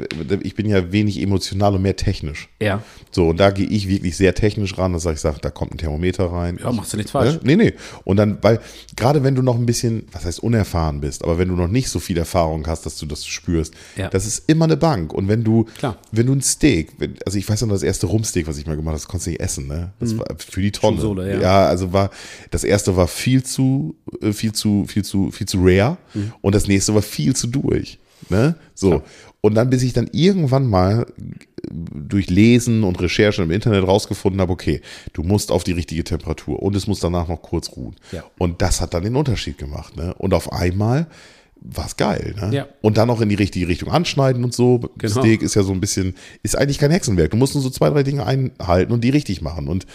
ich bin ja wenig emotional und mehr technisch. ja, So, und da gehe ich wirklich sehr technisch ran, dass ich sage, da kommt ein Thermometer rein. Ja, machst du nichts falsch. Ne? Nee, nee. Und dann, weil, gerade wenn du noch ein bisschen, was heißt unerfahren bist, aber wenn du noch nicht so viel Erfahrung hast, dass du das spürst, Ja. das ist immer eine Bank. Und wenn du, Klar. wenn du ein Steak, also ich weiß noch, das erste Rumsteak, was ich mal gemacht habe, das konntest du nicht essen, ne? Das war für die Tonne. Schon Sohle, ja. also war, das erste war viel zu, äh, viel zu, viel zu, viel zu rare Mhm. und das nächste war viel zu durch. Ne? So. Und dann, bis ich dann irgendwann mal durch Lesen und Recherche im Internet rausgefunden habe, okay, du musst auf die richtige Temperatur und es muss danach noch kurz ruhen. Ja. Und das hat dann den Unterschied gemacht. Ne? Und auf einmal war es geil. Ne? Ja. Und dann noch in die richtige Richtung anschneiden und so. Genau. Steak ist ja so ein bisschen, ist eigentlich kein Hexenwerk. Du musst nur so zwei, drei Dinge einhalten und die richtig machen. Und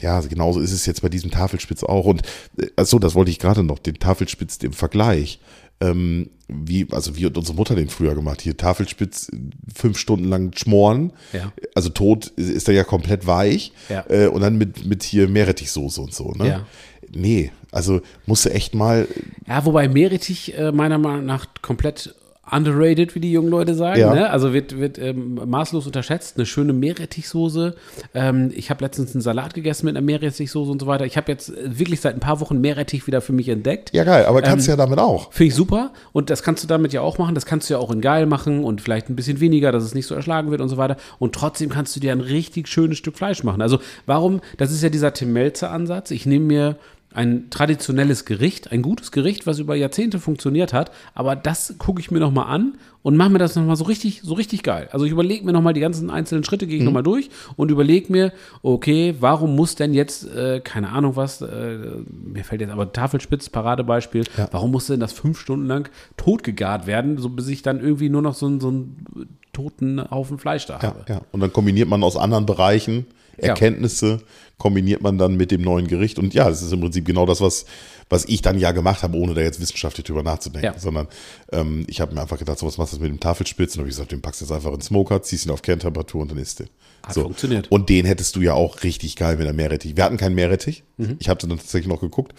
ja, genauso ist es jetzt bei diesem Tafelspitz auch. Und äh, achso, das wollte ich gerade noch, den Tafelspitz im Vergleich. Ähm, wie, also wie hat unsere Mutter den früher gemacht? Hier Tafelspitz fünf Stunden lang schmoren. Ja. Also tot ist, ist er ja komplett weich. Ja. Äh, und dann mit, mit hier Meerrettichsoße und so. Ne? Ja. Nee, also musst du echt mal Ja, wobei Meerrettich äh, meiner Meinung nach komplett underrated, wie die jungen Leute sagen. Ja. Ne? Also wird, wird ähm, maßlos unterschätzt. Eine schöne Meerrettichsoße. Ähm, ich habe letztens einen Salat gegessen mit einer Meerrettichsoße und so weiter. Ich habe jetzt wirklich seit ein paar Wochen Meerrettich wieder für mich entdeckt. Ja, geil, aber Ähm, kannst ja damit auch. Finde ich super. Und das kannst du damit ja auch machen. Das kannst du ja auch in geil machen und vielleicht ein bisschen weniger, dass es nicht so erschlagen wird und so weiter. Und trotzdem kannst du dir ein richtig schönes Stück Fleisch machen. Also warum, das ist ja dieser Tim Melzer Ansatz. Ich nehme mir ein traditionelles Gericht, ein gutes Gericht, was über Jahrzehnte funktioniert hat, aber das gucke ich mir nochmal an und mache mir das nochmal so richtig, so richtig geil. Also ich überlege mir nochmal die ganzen einzelnen Schritte, gehe ich nochmal durch und überlege mir, okay, warum muss denn jetzt, äh, keine Ahnung was, äh, mir fällt jetzt aber Tafelspitz, Paradebeispiel, Ja. warum muss denn das fünf Stunden lang totgegart werden, so bis ich dann irgendwie nur noch so, einen- so einen toten Haufen Fleisch da Ja, habe? ja. Und dann kombiniert man aus anderen Bereichen Ja. Erkenntnisse, kombiniert man dann mit dem neuen Gericht. Und ja, es ist im Prinzip genau das, was, was ich dann ja gemacht habe, ohne da jetzt wissenschaftlich drüber nachzudenken. Ja. Sondern ähm, ich habe mir einfach gedacht, so was machst du mit dem Tafelspitz? Und habe ich gesagt, den packst du jetzt einfach in den Smoker, ziehst ihn auf Kerntemperatur und dann isst du. Hat funktioniert. Und den hättest du ja auch richtig geil mit der Meerrettich. Wir hatten keinen Meerrettich. Mhm. Ich habe dann tatsächlich noch geguckt.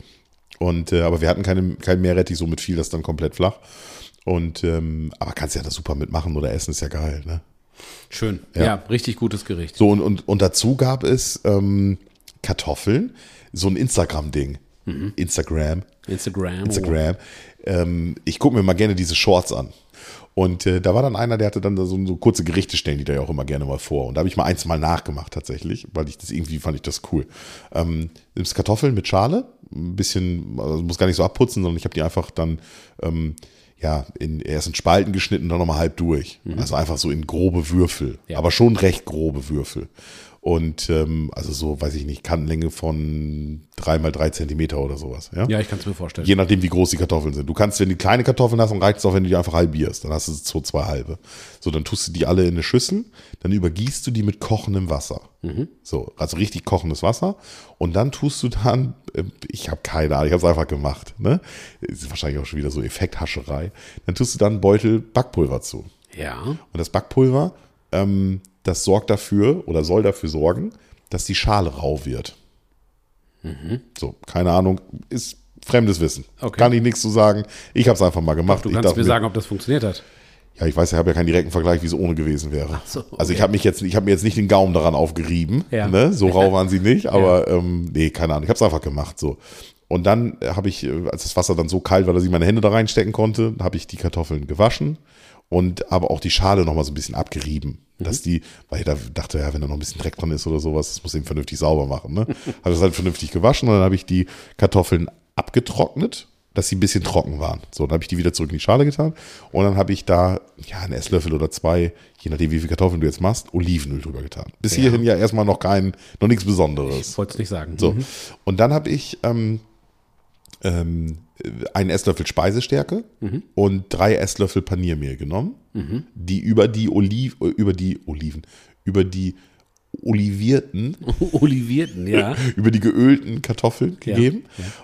Und, äh, aber wir hatten keine, keinen Meerrettich, somit fiel das dann komplett flach. Und ähm, aber kannst ja das super mitmachen oder essen, ist ja geil, ne? Schön. Ja. Ja. richtig gutes Gericht. So, und, und, und dazu gab es ähm, Kartoffeln, so ein Instagram-Ding. Instagram, Instagram. Instagram. Ähm, ich gucke mir mal gerne diese Shorts an. Und äh, da war dann einer, der hatte dann so, so kurze Gerichte stellen, die da ja auch immer gerne mal vor. Und da habe ich mal eins mal nachgemacht tatsächlich, weil ich das irgendwie fand ich das cool. Ähm, nimmst Kartoffeln mit Schale, ein bisschen, also muss gar nicht so abputzen, sondern ich habe die einfach dann ähm, ja in, erst in Spalten geschnitten dann nochmal halb durch. Also einfach so in grobe Würfel, Ja. aber schon recht grobe Würfel. Und ähm, also so, weiß ich nicht, Kantenlänge von drei mal drei Zentimeter oder sowas. Ja, Ja, ich kann es mir vorstellen. Je nachdem, wie groß die Kartoffeln sind. Du kannst, wenn du kleine Kartoffeln hast, dann reicht es auch, wenn du die einfach halbierst. Dann hast du so zwei halbe. So, dann tust du die alle in eine Schüssel, dann übergießt du die mit kochendem Wasser. So, also richtig kochendes Wasser. Und dann tust du dann, äh, ich habe keine Ahnung, ich habe es einfach gemacht. Ne? Ist wahrscheinlich auch schon wieder so Effekthascherei. Dann tust du dann einen Beutel Backpulver zu. Ja. Und das Backpulver, ähm, das sorgt dafür oder soll dafür sorgen, dass die Schale rau wird. So, keine Ahnung, ist fremdes Wissen. Okay. Kann ich nichts zu sagen. Ich habe es einfach mal gemacht. Du ich kannst mir sagen, ob das funktioniert hat. ja, ich weiß, ich habe ja keinen direkten Vergleich, wie es ohne gewesen wäre. so, Also ich okay. habe mich jetzt, ich habe mir jetzt nicht den Gaumen daran aufgerieben. Ja. Ne? So rau waren sie nicht, aber ähm, nee, keine Ahnung. Ich habe es einfach gemacht so. Und dann habe ich, äh, als das Wasser dann so kalt war, dass ich meine Hände da reinstecken konnte, habe ich die Kartoffeln gewaschen und aber auch die Schale noch mal so ein bisschen abgerieben. Dass die, weil ich da dachte, ja, wenn da noch ein bisschen Dreck dran ist oder sowas, das muss eben vernünftig sauber machen. Ne? habe das halt vernünftig gewaschen und dann habe ich die Kartoffeln abgetrocknet, dass sie ein bisschen trocken waren. So, dann habe ich die wieder zurück in die Schale getan und dann habe ich da ja einen Esslöffel oder zwei, je nachdem wie viel Kartoffeln du jetzt machst, Olivenöl drüber getan. Bis hierhin ja erstmal noch kein, noch nichts Besonderes. Ich wollte es nicht sagen. So. Mhm. Und dann habe ich ähm, ähm, einen Esslöffel Speisestärke und drei Esslöffel Paniermehl genommen, die über die Oliv äh, über die Oliven, über die olivierten, Olivierten, ja. über die geölten Kartoffeln gegeben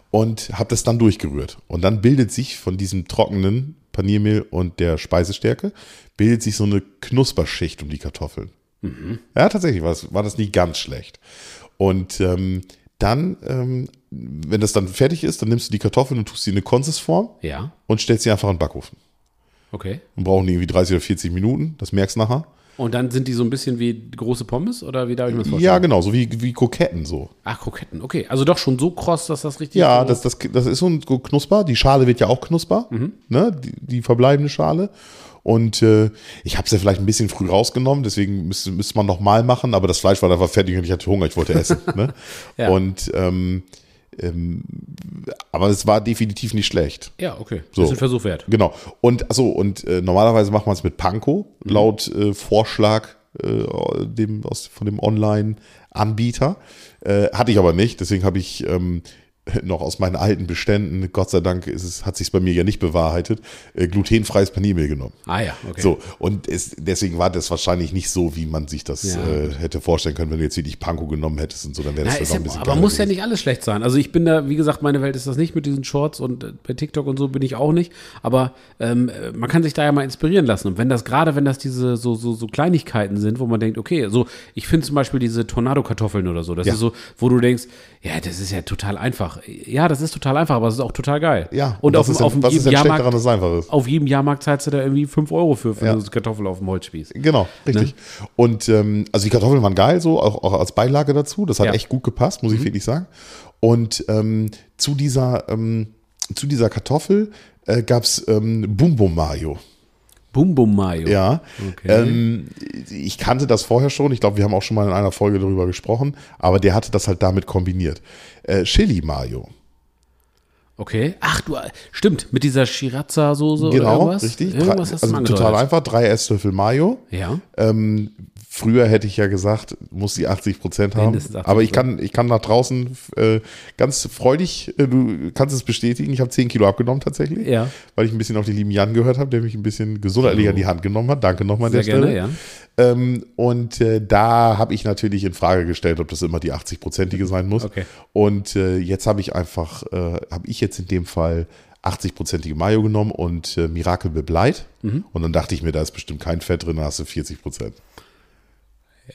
und habe das dann durchgerührt. Und dann bildet sich von diesem trockenen Paniermehl und der Speisestärke, bildet sich so eine Knusperschicht um die Kartoffeln. Ja, tatsächlich war das, war das nicht ganz schlecht. Und ähm, dann, ähm, wenn das dann fertig ist, dann nimmst du die Kartoffeln und tust sie in eine Konsisform Ja, und stellst sie einfach in den Backofen. okay. Und brauchen die irgendwie 30 oder 40 Minuten, das merkst du nachher. Und dann sind die so ein bisschen wie große Pommes oder wie darf ich mir das vorstellen? Ja, genau, so wie, wie Kroketten so. Ach, Kroketten, okay. Also doch schon so kross, dass das richtig. Ja, so das, das, das ist so knusper. Die Schale wird ja auch knusper, ne? die, die verbleibende Schale. Und äh, ich habe es ja vielleicht ein bisschen früh rausgenommen, deswegen müsste, müsste man noch mal machen, aber das Fleisch war einfach fertig und ich hatte Hunger, ich wollte essen. ne? Ja. Und ähm, ähm, aber es war definitiv nicht schlecht. Ja, okay. So. Das ist ein Versuch wert. Genau. Und achso, und äh, normalerweise macht man es mit Panko, laut äh, Vorschlag äh, dem, aus, von dem Online-Anbieter. Äh, hatte ich aber nicht, deswegen habe ich ähm, noch aus meinen alten Beständen, Gott sei Dank ist es, hat sich bei mir ja nicht bewahrheitet, äh, glutenfreies Paniermehl genommen. Ah ja, okay. So, und es, deswegen war das wahrscheinlich nicht so, wie man sich das Ja. äh, hätte vorstellen können, wenn du jetzt wirklich Panko genommen hättest und so, dann wäre das Ja, vielleicht ja, ein bisschen aber muss ja gewesen. nicht alles schlecht sein. Also ich bin da, wie gesagt, meine Welt ist das nicht mit diesen Shorts und äh, bei TikTok und so bin ich auch nicht. Aber ähm, äh, man kann sich da ja mal inspirieren lassen. Und wenn das gerade, wenn das diese so, so, so Kleinigkeiten sind, wo man denkt, okay, so, ich finde zum Beispiel diese Tornado-Kartoffeln oder so, das Ja. ist so, wo du denkst, ja, das ist ja total einfach. Ja, das ist total einfach, aber es ist auch total geil. Ja, und was auf, ist dem- denn, auf was ist jedem Jahrmarkt, daran, dass es einfach ist? auf jedem Jahrmarkt zahlst du da irgendwie 5 Euro für, für Ja. eine Kartoffel auf dem Holzspieß. Genau, richtig. Und ähm, also die Kartoffeln waren geil, so auch, auch als Beilage dazu. Das hat Ja. echt gut gepasst, muss ich wirklich sagen. Und ähm, zu dieser ähm, zu dieser Kartoffel äh, gab es ähm, Bum Bum Mayo. Bum Bum Mayo. Ja. Okay. Ähm, ich kannte das vorher schon. Ich glaube, wir haben auch schon mal in einer Folge darüber gesprochen. Aber der hatte das halt damit kombiniert. Äh, Chili Mayo. Okay. Ach, du, stimmt, mit dieser Shirazza-Soße oder Genau, irgendwas? richtig. Irgendwas hast du also mal total einfach. Drei Esslöffel Mayo. Ja. Ähm, früher hätte ich ja gesagt, muss die 80 Prozent haben. Mindestens 80%. Aber ich kann, ich kann nach draußen äh, ganz freudig, äh, du kannst es bestätigen, ich habe 10 Kilo abgenommen tatsächlich. Ja. Weil ich ein bisschen auf die lieben Jan gehört habe, der mich ein bisschen gesundheitlich an die Hand genommen hat. Danke nochmal an der gerne, Stelle. ja. Ähm, und äh, da habe ich natürlich in Frage gestellt, ob das immer die 80-prozentige sein muss. Okay. Und äh, jetzt habe ich einfach, äh, habe ich jetzt in dem Fall 80-prozentige Mayo genommen und äh, Miracle Bebleit. Mhm. Und dann dachte ich mir, da ist bestimmt kein Fett drin, da hast du 40 Prozent.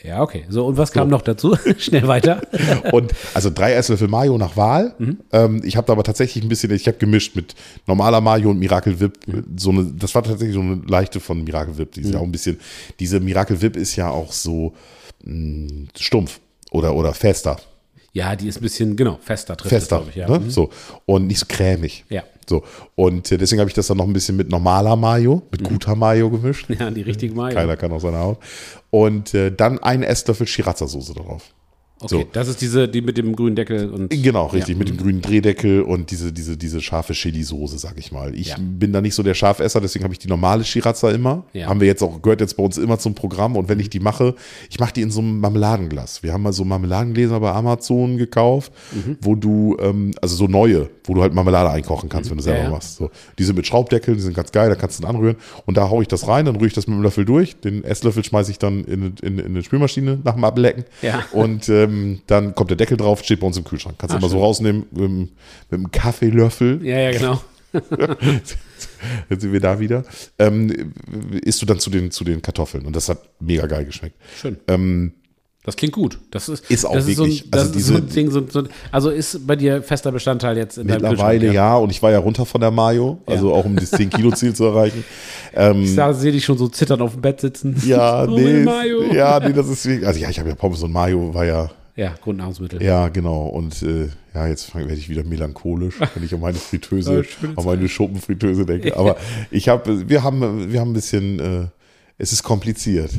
Ja, okay. So, und was kam noch dazu? Schnell weiter. Und also drei Esslöffel Mayo nach Wahl. Mhm. Ähm, ich habe da aber tatsächlich ein bisschen, ich habe gemischt mit normaler Mayo und Miracle Whip. Mhm. So eine, das war tatsächlich so eine leichte von Miracle Whip. Die ist ja auch ein bisschen, diese Miracle Whip ist ja auch so mh, stumpf oder, oder fester. Ja, die ist ein bisschen, genau, fester trifft Fester. ich, ja. ne? So. Und nicht so cremig. Ja. So. Und äh, deswegen habe ich das dann noch ein bisschen mit normaler Mayo, mit Mhm. guter Mayo gemischt. Ja, die richtige Mayo. Keiner kann aus seiner Haut. Und äh, dann einen Esslöffel Shirazza-Soße drauf. Okay, so. das ist diese, die mit dem grünen Deckel und. Genau, richtig, Ja. mit dem grünen Drehdeckel und diese, diese, diese scharfe Chili-Soße, sag ich mal. Ich Ja. bin da nicht so der Scharfesser, deswegen habe ich die normale Shirazza immer. Ja. Haben wir jetzt auch, gehört jetzt bei uns immer zum Programm und wenn ich die mache, ich mache die in so einem Marmeladenglas. Wir haben mal so Marmeladengläser bei Amazon gekauft, Mhm. wo du, ähm, also so neue, wo du halt Marmelade einkochen kannst, wenn du selber machst. So. Die sind mit Schraubdeckeln, die sind ganz geil, da kannst du dann anrühren und da haue ich das rein, dann rühre ich das mit dem Löffel durch. Den Esslöffel schmeiße ich dann in, in, in eine Spülmaschine nach dem Ablecken. Ja. Und ähm, dann kommt der Deckel drauf, steht bei uns im Kühlschrank. Kannst du immer so schön. rausnehmen mit, dem- mit einem Kaffeelöffel. Ja, ja, genau. Jetzt sind wir da wieder. Ähm, isst du dann zu den, zu den Kartoffeln. Und das hat mega geil geschmeckt. Schön. Ähm, Das klingt gut. Das ist, Ist auch das ist wirklich- so ein, das also ist so diese- Ding, so, so, also ist bei dir fester Bestandteil jetzt in deinem mittlerweile Kühlschrank, ja. Und ich war ja runter von der Mayo. Also auch um das 10-Kilo-Ziel zu erreichen. Ähm, Ich sehe dich schon so zittern auf dem Bett sitzen. ja, Oh, nee. Mayo. Ja, nee, das ist wirklich. Also ja, ich habe ja Pommes und Mayo, war ja. Ja, Grundnahrungsmittel. Ja, genau. Und äh, ja, jetzt werde ich wieder melancholisch, wenn ich an meine Ja, Fritteuse, an meine Schuppenfritteuse denke. Aber ich habe, wir haben, wir haben ein bisschen, äh, es ist kompliziert.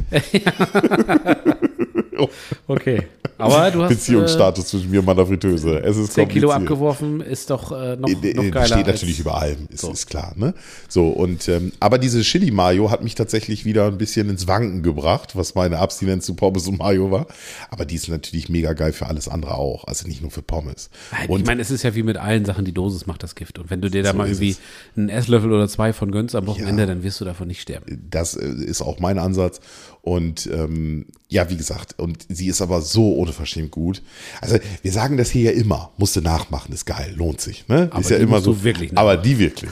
Okay. Aber du hast Beziehungsstatus zwischen mir und meiner Fritteuse. Es ist äh, 10 Kilo abgeworfen, ist doch äh, noch, Äh, noch äh, geiler. steht natürlich über allem, ist, So. ist klar, ne? So, und ähm, aber diese Chili Mayo hat mich tatsächlich wieder ein bisschen ins Wanken gebracht, was meine Abstinenz zu Pommes und Mayo war. Aber die ist natürlich mega geil für alles andere auch, also nicht nur für Pommes. Nein, Und ich meine, es ist ja wie mit allen Sachen, die Dosis macht das Gift. Und wenn du dir da So mal irgendwie es. einen Esslöffel oder zwei von gönnst am Wochenende, Ja. dann wirst du davon nicht sterben. das äh, ist auch mein Ansatz. Und ähm, ja, wie gesagt, und sie ist aber so unverschämt gut. Also wir sagen das hier ja immer, musste nachmachen, ist geil, lohnt sich. Ne? Aber ist ja die immer musst so. du wirklich aber die wirklich.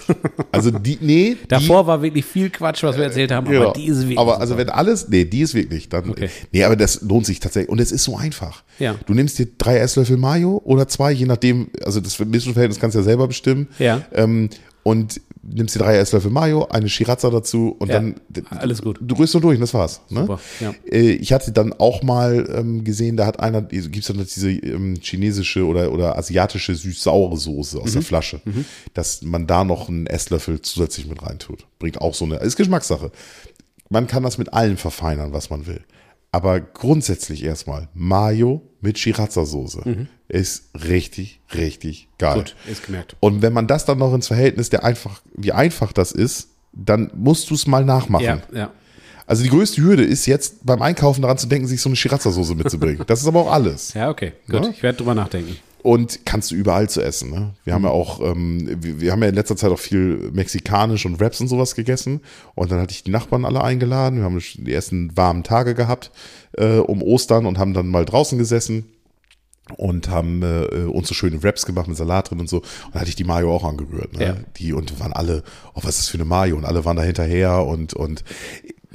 Also die, nee. die, Davor war wirklich viel Quatsch, was wir erzählt haben, Genau. aber die ist wirklich. Aber also wenn alles, nee, die ist wirklich, dann, Okay. nee, aber das lohnt sich tatsächlich. Und es ist so einfach. Ja. Du nimmst dir drei Esslöffel Mayo oder zwei, je nachdem, also das Mischverhältnis kannst du ja selber bestimmen. Ja. Ähm, und nimmst dir drei Esslöffel Mayo, eine Shirazza dazu und Ja, dann. alles gut. Du rührst nur durch und das war's. Ne? Super, ja. Äh, Ich hatte dann auch mal ähm, gesehen, da hat einer, gibt es dann diese ähm, chinesische oder, oder asiatische süß-saure Soße aus der Mhm. Flasche, dass man da noch einen Esslöffel zusätzlich mit reintut. Bringt auch so eine, ist Geschmackssache. Man kann das mit allem verfeinern, was man will. Aber grundsätzlich erstmal Mayo mit Sriracha-Soße ist richtig, richtig geil. Gut, ist gemerkt. Und wenn man das dann noch ins Verhältnis der einfach, wie einfach das ist, dann musst du es mal nachmachen. Ja, ja. Also die größte Hürde ist jetzt beim Einkaufen daran zu denken, sich so eine Sriracha-Soße mitzubringen. Das ist aber auch alles. Ja, okay. Gut, Ja? ich werde drüber nachdenken. Und kannst du überall zu essen. Ne? Wir haben ja auch, ähm, wir, wir haben ja in letzter Zeit auch viel mexikanisch und Wraps und sowas gegessen. Und dann hatte ich die Nachbarn alle eingeladen. Wir haben die ersten warmen Tage gehabt äh, um Ostern und haben dann mal draußen gesessen und haben äh, uns so schöne Wraps gemacht mit Salat drin und so. Und da hatte ich die Mayo auch angerührt. Ne? Ja. Die und waren alle, oh, was ist das für eine Mayo? Und alle waren da hinterher und, und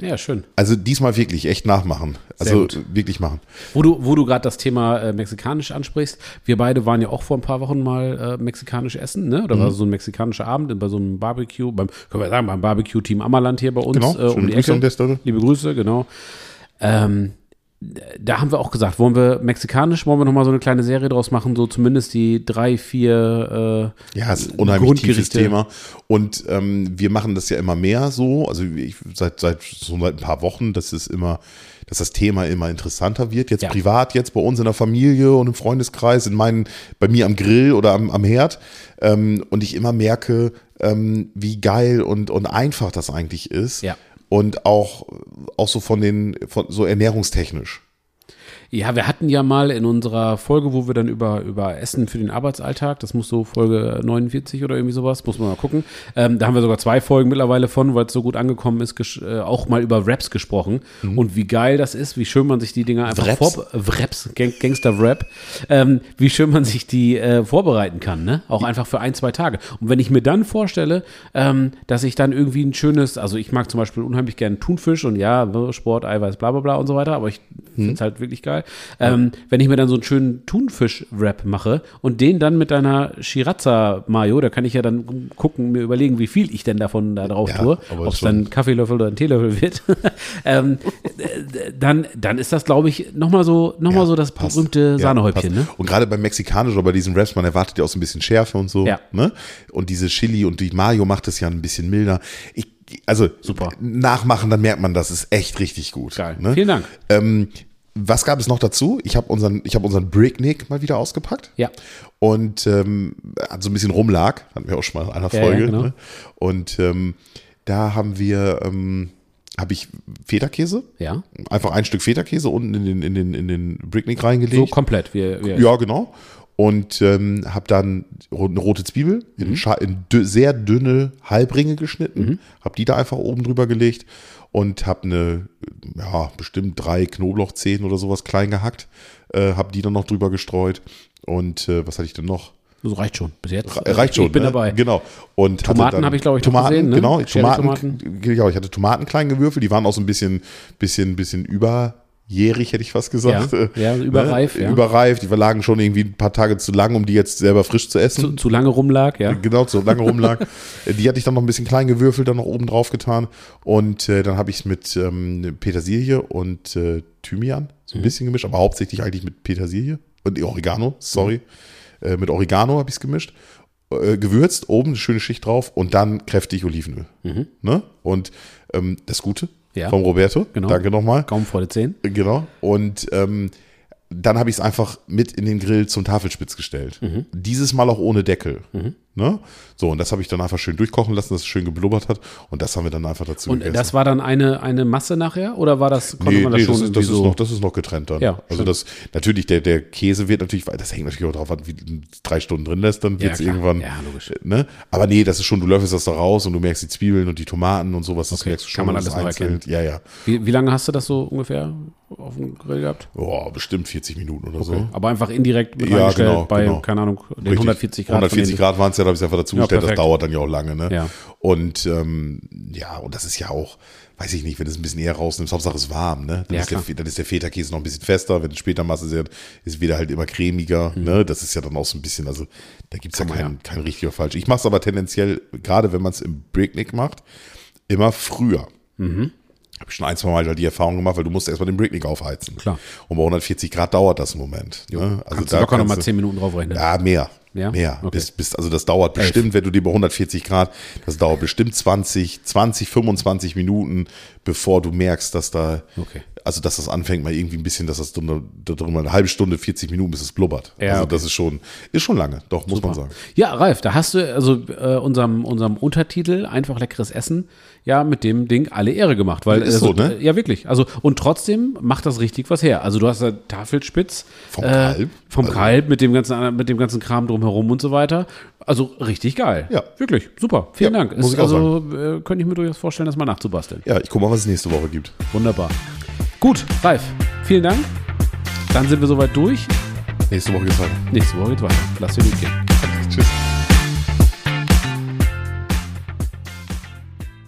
Ja, schön. also diesmal wirklich echt nachmachen. Also wirklich machen. Wo du, wo du gerade das Thema äh, mexikanisch ansprichst, wir beide waren ja auch vor ein paar Wochen mal äh, mexikanisch essen, ne? Oder Mhm. war so ein mexikanischer Abend bei so einem Barbecue, beim, können wir sagen, beim Barbecue-Team Ammerland hier bei uns Genau, äh, um die Grüße Ecke. Liebe Grüße, genau. Ähm, da haben wir auch gesagt, wollen wir mexikanisch, wollen wir nochmal so eine kleine Serie draus machen, so zumindest die drei, vier äh, Ja, es ist ein unheimlich tiefes. Thema. Und ähm, wir machen das ja immer mehr so. Also ich, seit, seit so seit ein paar Wochen, dass es immer, dass das Thema immer interessanter wird. Jetzt Ja. privat, jetzt bei uns in der Familie und im Freundeskreis, in meinen, bei mir am Grill oder am, am Herd. Ähm, und ich immer merke, ähm, wie geil und, und einfach das eigentlich ist. Ja. Und auch, auch so von den, von, so ernährungstechnisch. Ja, wir hatten ja mal in unserer Folge, wo wir dann über, über Essen für den Arbeitsalltag, das muss so Folge 49 oder irgendwie sowas, muss man mal gucken. Ähm, da haben wir sogar zwei Folgen mittlerweile von, weil es so gut angekommen ist, äh, auch mal über Raps gesprochen. Und wie geil das ist, wie schön man sich die Dinger einfach Wraps? vor Wraps, Gang Gangster-Rap, ähm, wie schön man sich die äh, vorbereiten kann, ne? Auch einfach für ein, zwei Tage. Und wenn ich mir dann vorstelle, ähm, dass ich dann irgendwie ein schönes, also ich mag zum Beispiel unheimlich gerne Thunfisch und ja, Sport, Eiweiß, bla bla bla und so weiter, aber ich finde es halt wirklich geil. Ähm, wenn ich mir dann so einen schönen Thunfisch-Wrap mache und den dann mit deiner Sriracha-Mayo, da kann ich ja dann gucken, mir überlegen, wie viel ich denn davon da drauf Ja, tue, ob es dann ein Kaffeelöffel oder ein Teelöffel wird, ähm, äh, dann, dann ist das, glaube ich, nochmal so, noch mal so das passt. berühmte Ja, Sahnehäubchen. Ne? Und gerade beim Mexikanischen oder bei diesen Raps, man erwartet ja auch so ein bisschen Schärfe und so. Ja. Ne? Und diese Chili und die Mayo macht es ja ein bisschen milder. Ich, also Super. nachmachen, dann merkt man, das ist echt richtig gut. Geil. Ne? Vielen Dank. Ähm, was gab es noch dazu? Ich habe unseren, ich habe unseren Bricknick mal wieder ausgepackt. Ja. Und ähm, so ein bisschen rumlag, hatten wir auch schon mal in einer Ja, ja, Folge. genau. ne? Und ähm, da haben wir, ähm, habe ich Federkäse, Ja. einfach ein Stück Federkäse unten in den, in den, in den Bricknick reingelegt. So komplett. Wir, wir, Ja, genau. Und ähm, habe dann eine rote Zwiebel in, scha- in dü sehr dünne Halbringe geschnitten, habe die da einfach oben drüber gelegt und habe eine, ja, bestimmt drei Knoblauchzehen oder sowas klein gehackt, äh, habe die dann noch drüber gestreut. Und äh, was hatte ich denn noch? Das reicht schon. Bis jetzt. Re- Reicht schon. Ich bin ne? dabei. Genau. Und Tomaten habe ich, glaube ich, Tomaten, gesehen, ne? genau. Cherry Tomaten, genau. Ich hatte Tomaten klein gewürfelt. Die waren auch so ein bisschen, bisschen, bisschen überjährig, hätte ich fast gesagt. Ja, ja, überreif, Ne? ja. Überreif. Die lagen schon irgendwie ein paar Tage zu lang, um die jetzt selber frisch zu essen. Zu, zu lange rumlag, ja. Genau, so lange rumlag. die hatte ich dann noch ein bisschen klein gewürfelt, dann noch oben drauf getan. Und äh, dann habe ich es mit ähm, Petersilie und äh, Thymian so ein bisschen gemischt, aber hauptsächlich eigentlich mit Petersilie und Oregano, sorry. Äh, mit Oregano habe ich es gemischt. Äh, gewürzt, oben eine schöne Schicht drauf und dann kräftig Olivenöl. Ne? Und ähm, das Gute Ja. vom Roberto. Genau. Danke nochmal. Kaum vor der 10. Genau. Und ähm, dann habe ich es einfach mit in den Grill zum Tafelspitz gestellt. Mhm. Dieses Mal auch ohne Deckel. Ne? So, und das habe ich dann einfach schön durchkochen lassen, dass es schön geblubbert hat. Und das haben wir dann einfach dazu Und gegessen. das war dann eine, eine Masse nachher? Oder war das, konnte Nee, man das nee, schon das, ist, das, irgendwie ist so? noch, das ist noch getrennt dann. Ja, also das, natürlich, der, der Käse wird natürlich, weil das hängt natürlich auch drauf an, wie du drei Stunden drin lässt, dann Ja, wird es klar. irgendwann. Ja, logisch. Ne? Aber nee, das ist schon, du löffelst das da raus und du merkst die Zwiebeln und die Tomaten und sowas, das Okay, merkst du schon. kann man alles einzeln- erkennen. Ja, ja. wie, wie lange hast du das so ungefähr auf dem Grill gehabt? Oh, bestimmt 40 Minuten oder so. Aber einfach indirekt mit Ja, genau, bei, genau. keine Ahnung, den Richtig. 140 Grad. von 140 den- Grad waren es ja, habe ich es einfach dazu Ja, gestellt. das dauert dann ja auch lange, ne? Ja. Und ähm, ja, und das ist ja auch, weiß ich nicht, wenn du es ein bisschen eher rausnimmst, Hauptsache es ist warm, ne? Dann, Ja, ist der, dann ist der Feta-Käse noch ein bisschen fester, wenn es später Masse ist, ist wieder halt immer cremiger, Mhm. ne? Das ist ja dann auch so ein bisschen, also da gibt es ja man kein, kein richtig oder falsch. Ich mache es aber tendenziell, gerade wenn man es im Breaknick macht, immer früher. Mhm. Habe ich schon ein, zwei Mal halt die Erfahrung gemacht, weil du musst erstmal den Bricknick aufheizen. Klar. Und bei 140 Grad dauert das einen Moment. Ne? Also Kannst du locker nochmal du- 10 Minuten drauf rechnen. ja, mehr. Ja? Mehr. Okay. Bis, bis, also das dauert bestimmt, wenn du dir bei 140 Grad, das dauert bestimmt 20, 20, 25 Minuten, bevor du merkst, dass da, Okay. also dass das anfängt mal irgendwie ein bisschen, dass das drunter eine halbe Stunde, 40 Minuten, bis es blubbert. Ja, also okay. das ist schon, ist schon lange, doch, muss man sagen. Ja, Ralf, da hast du also äh, unserem, unserem Untertitel einfach leckeres Essen ja mit dem Ding alle Ehre gemacht, weil Ist also, so, ne? äh, ja wirklich. Also und trotzdem macht das richtig was her. Also du hast da Tafelspitz Vom äh, Kalb. vom Also- Kalb mit dem ganzen mit dem ganzen Kram drumherum und so weiter. Also richtig geil. Ja. wirklich super. Vielen Ja, Dank. muss Ist, ich auch also äh, könnte ich mir durchaus vorstellen, das mal nachzubasteln. Ja, ich guck mal, was es nächste Woche gibt. Wunderbar. Gut, Ralf, vielen Dank. Dann sind wir soweit durch. Nächste Woche geht's weiter. Nächste Woche geht's weiter. Lass dir gut gehen.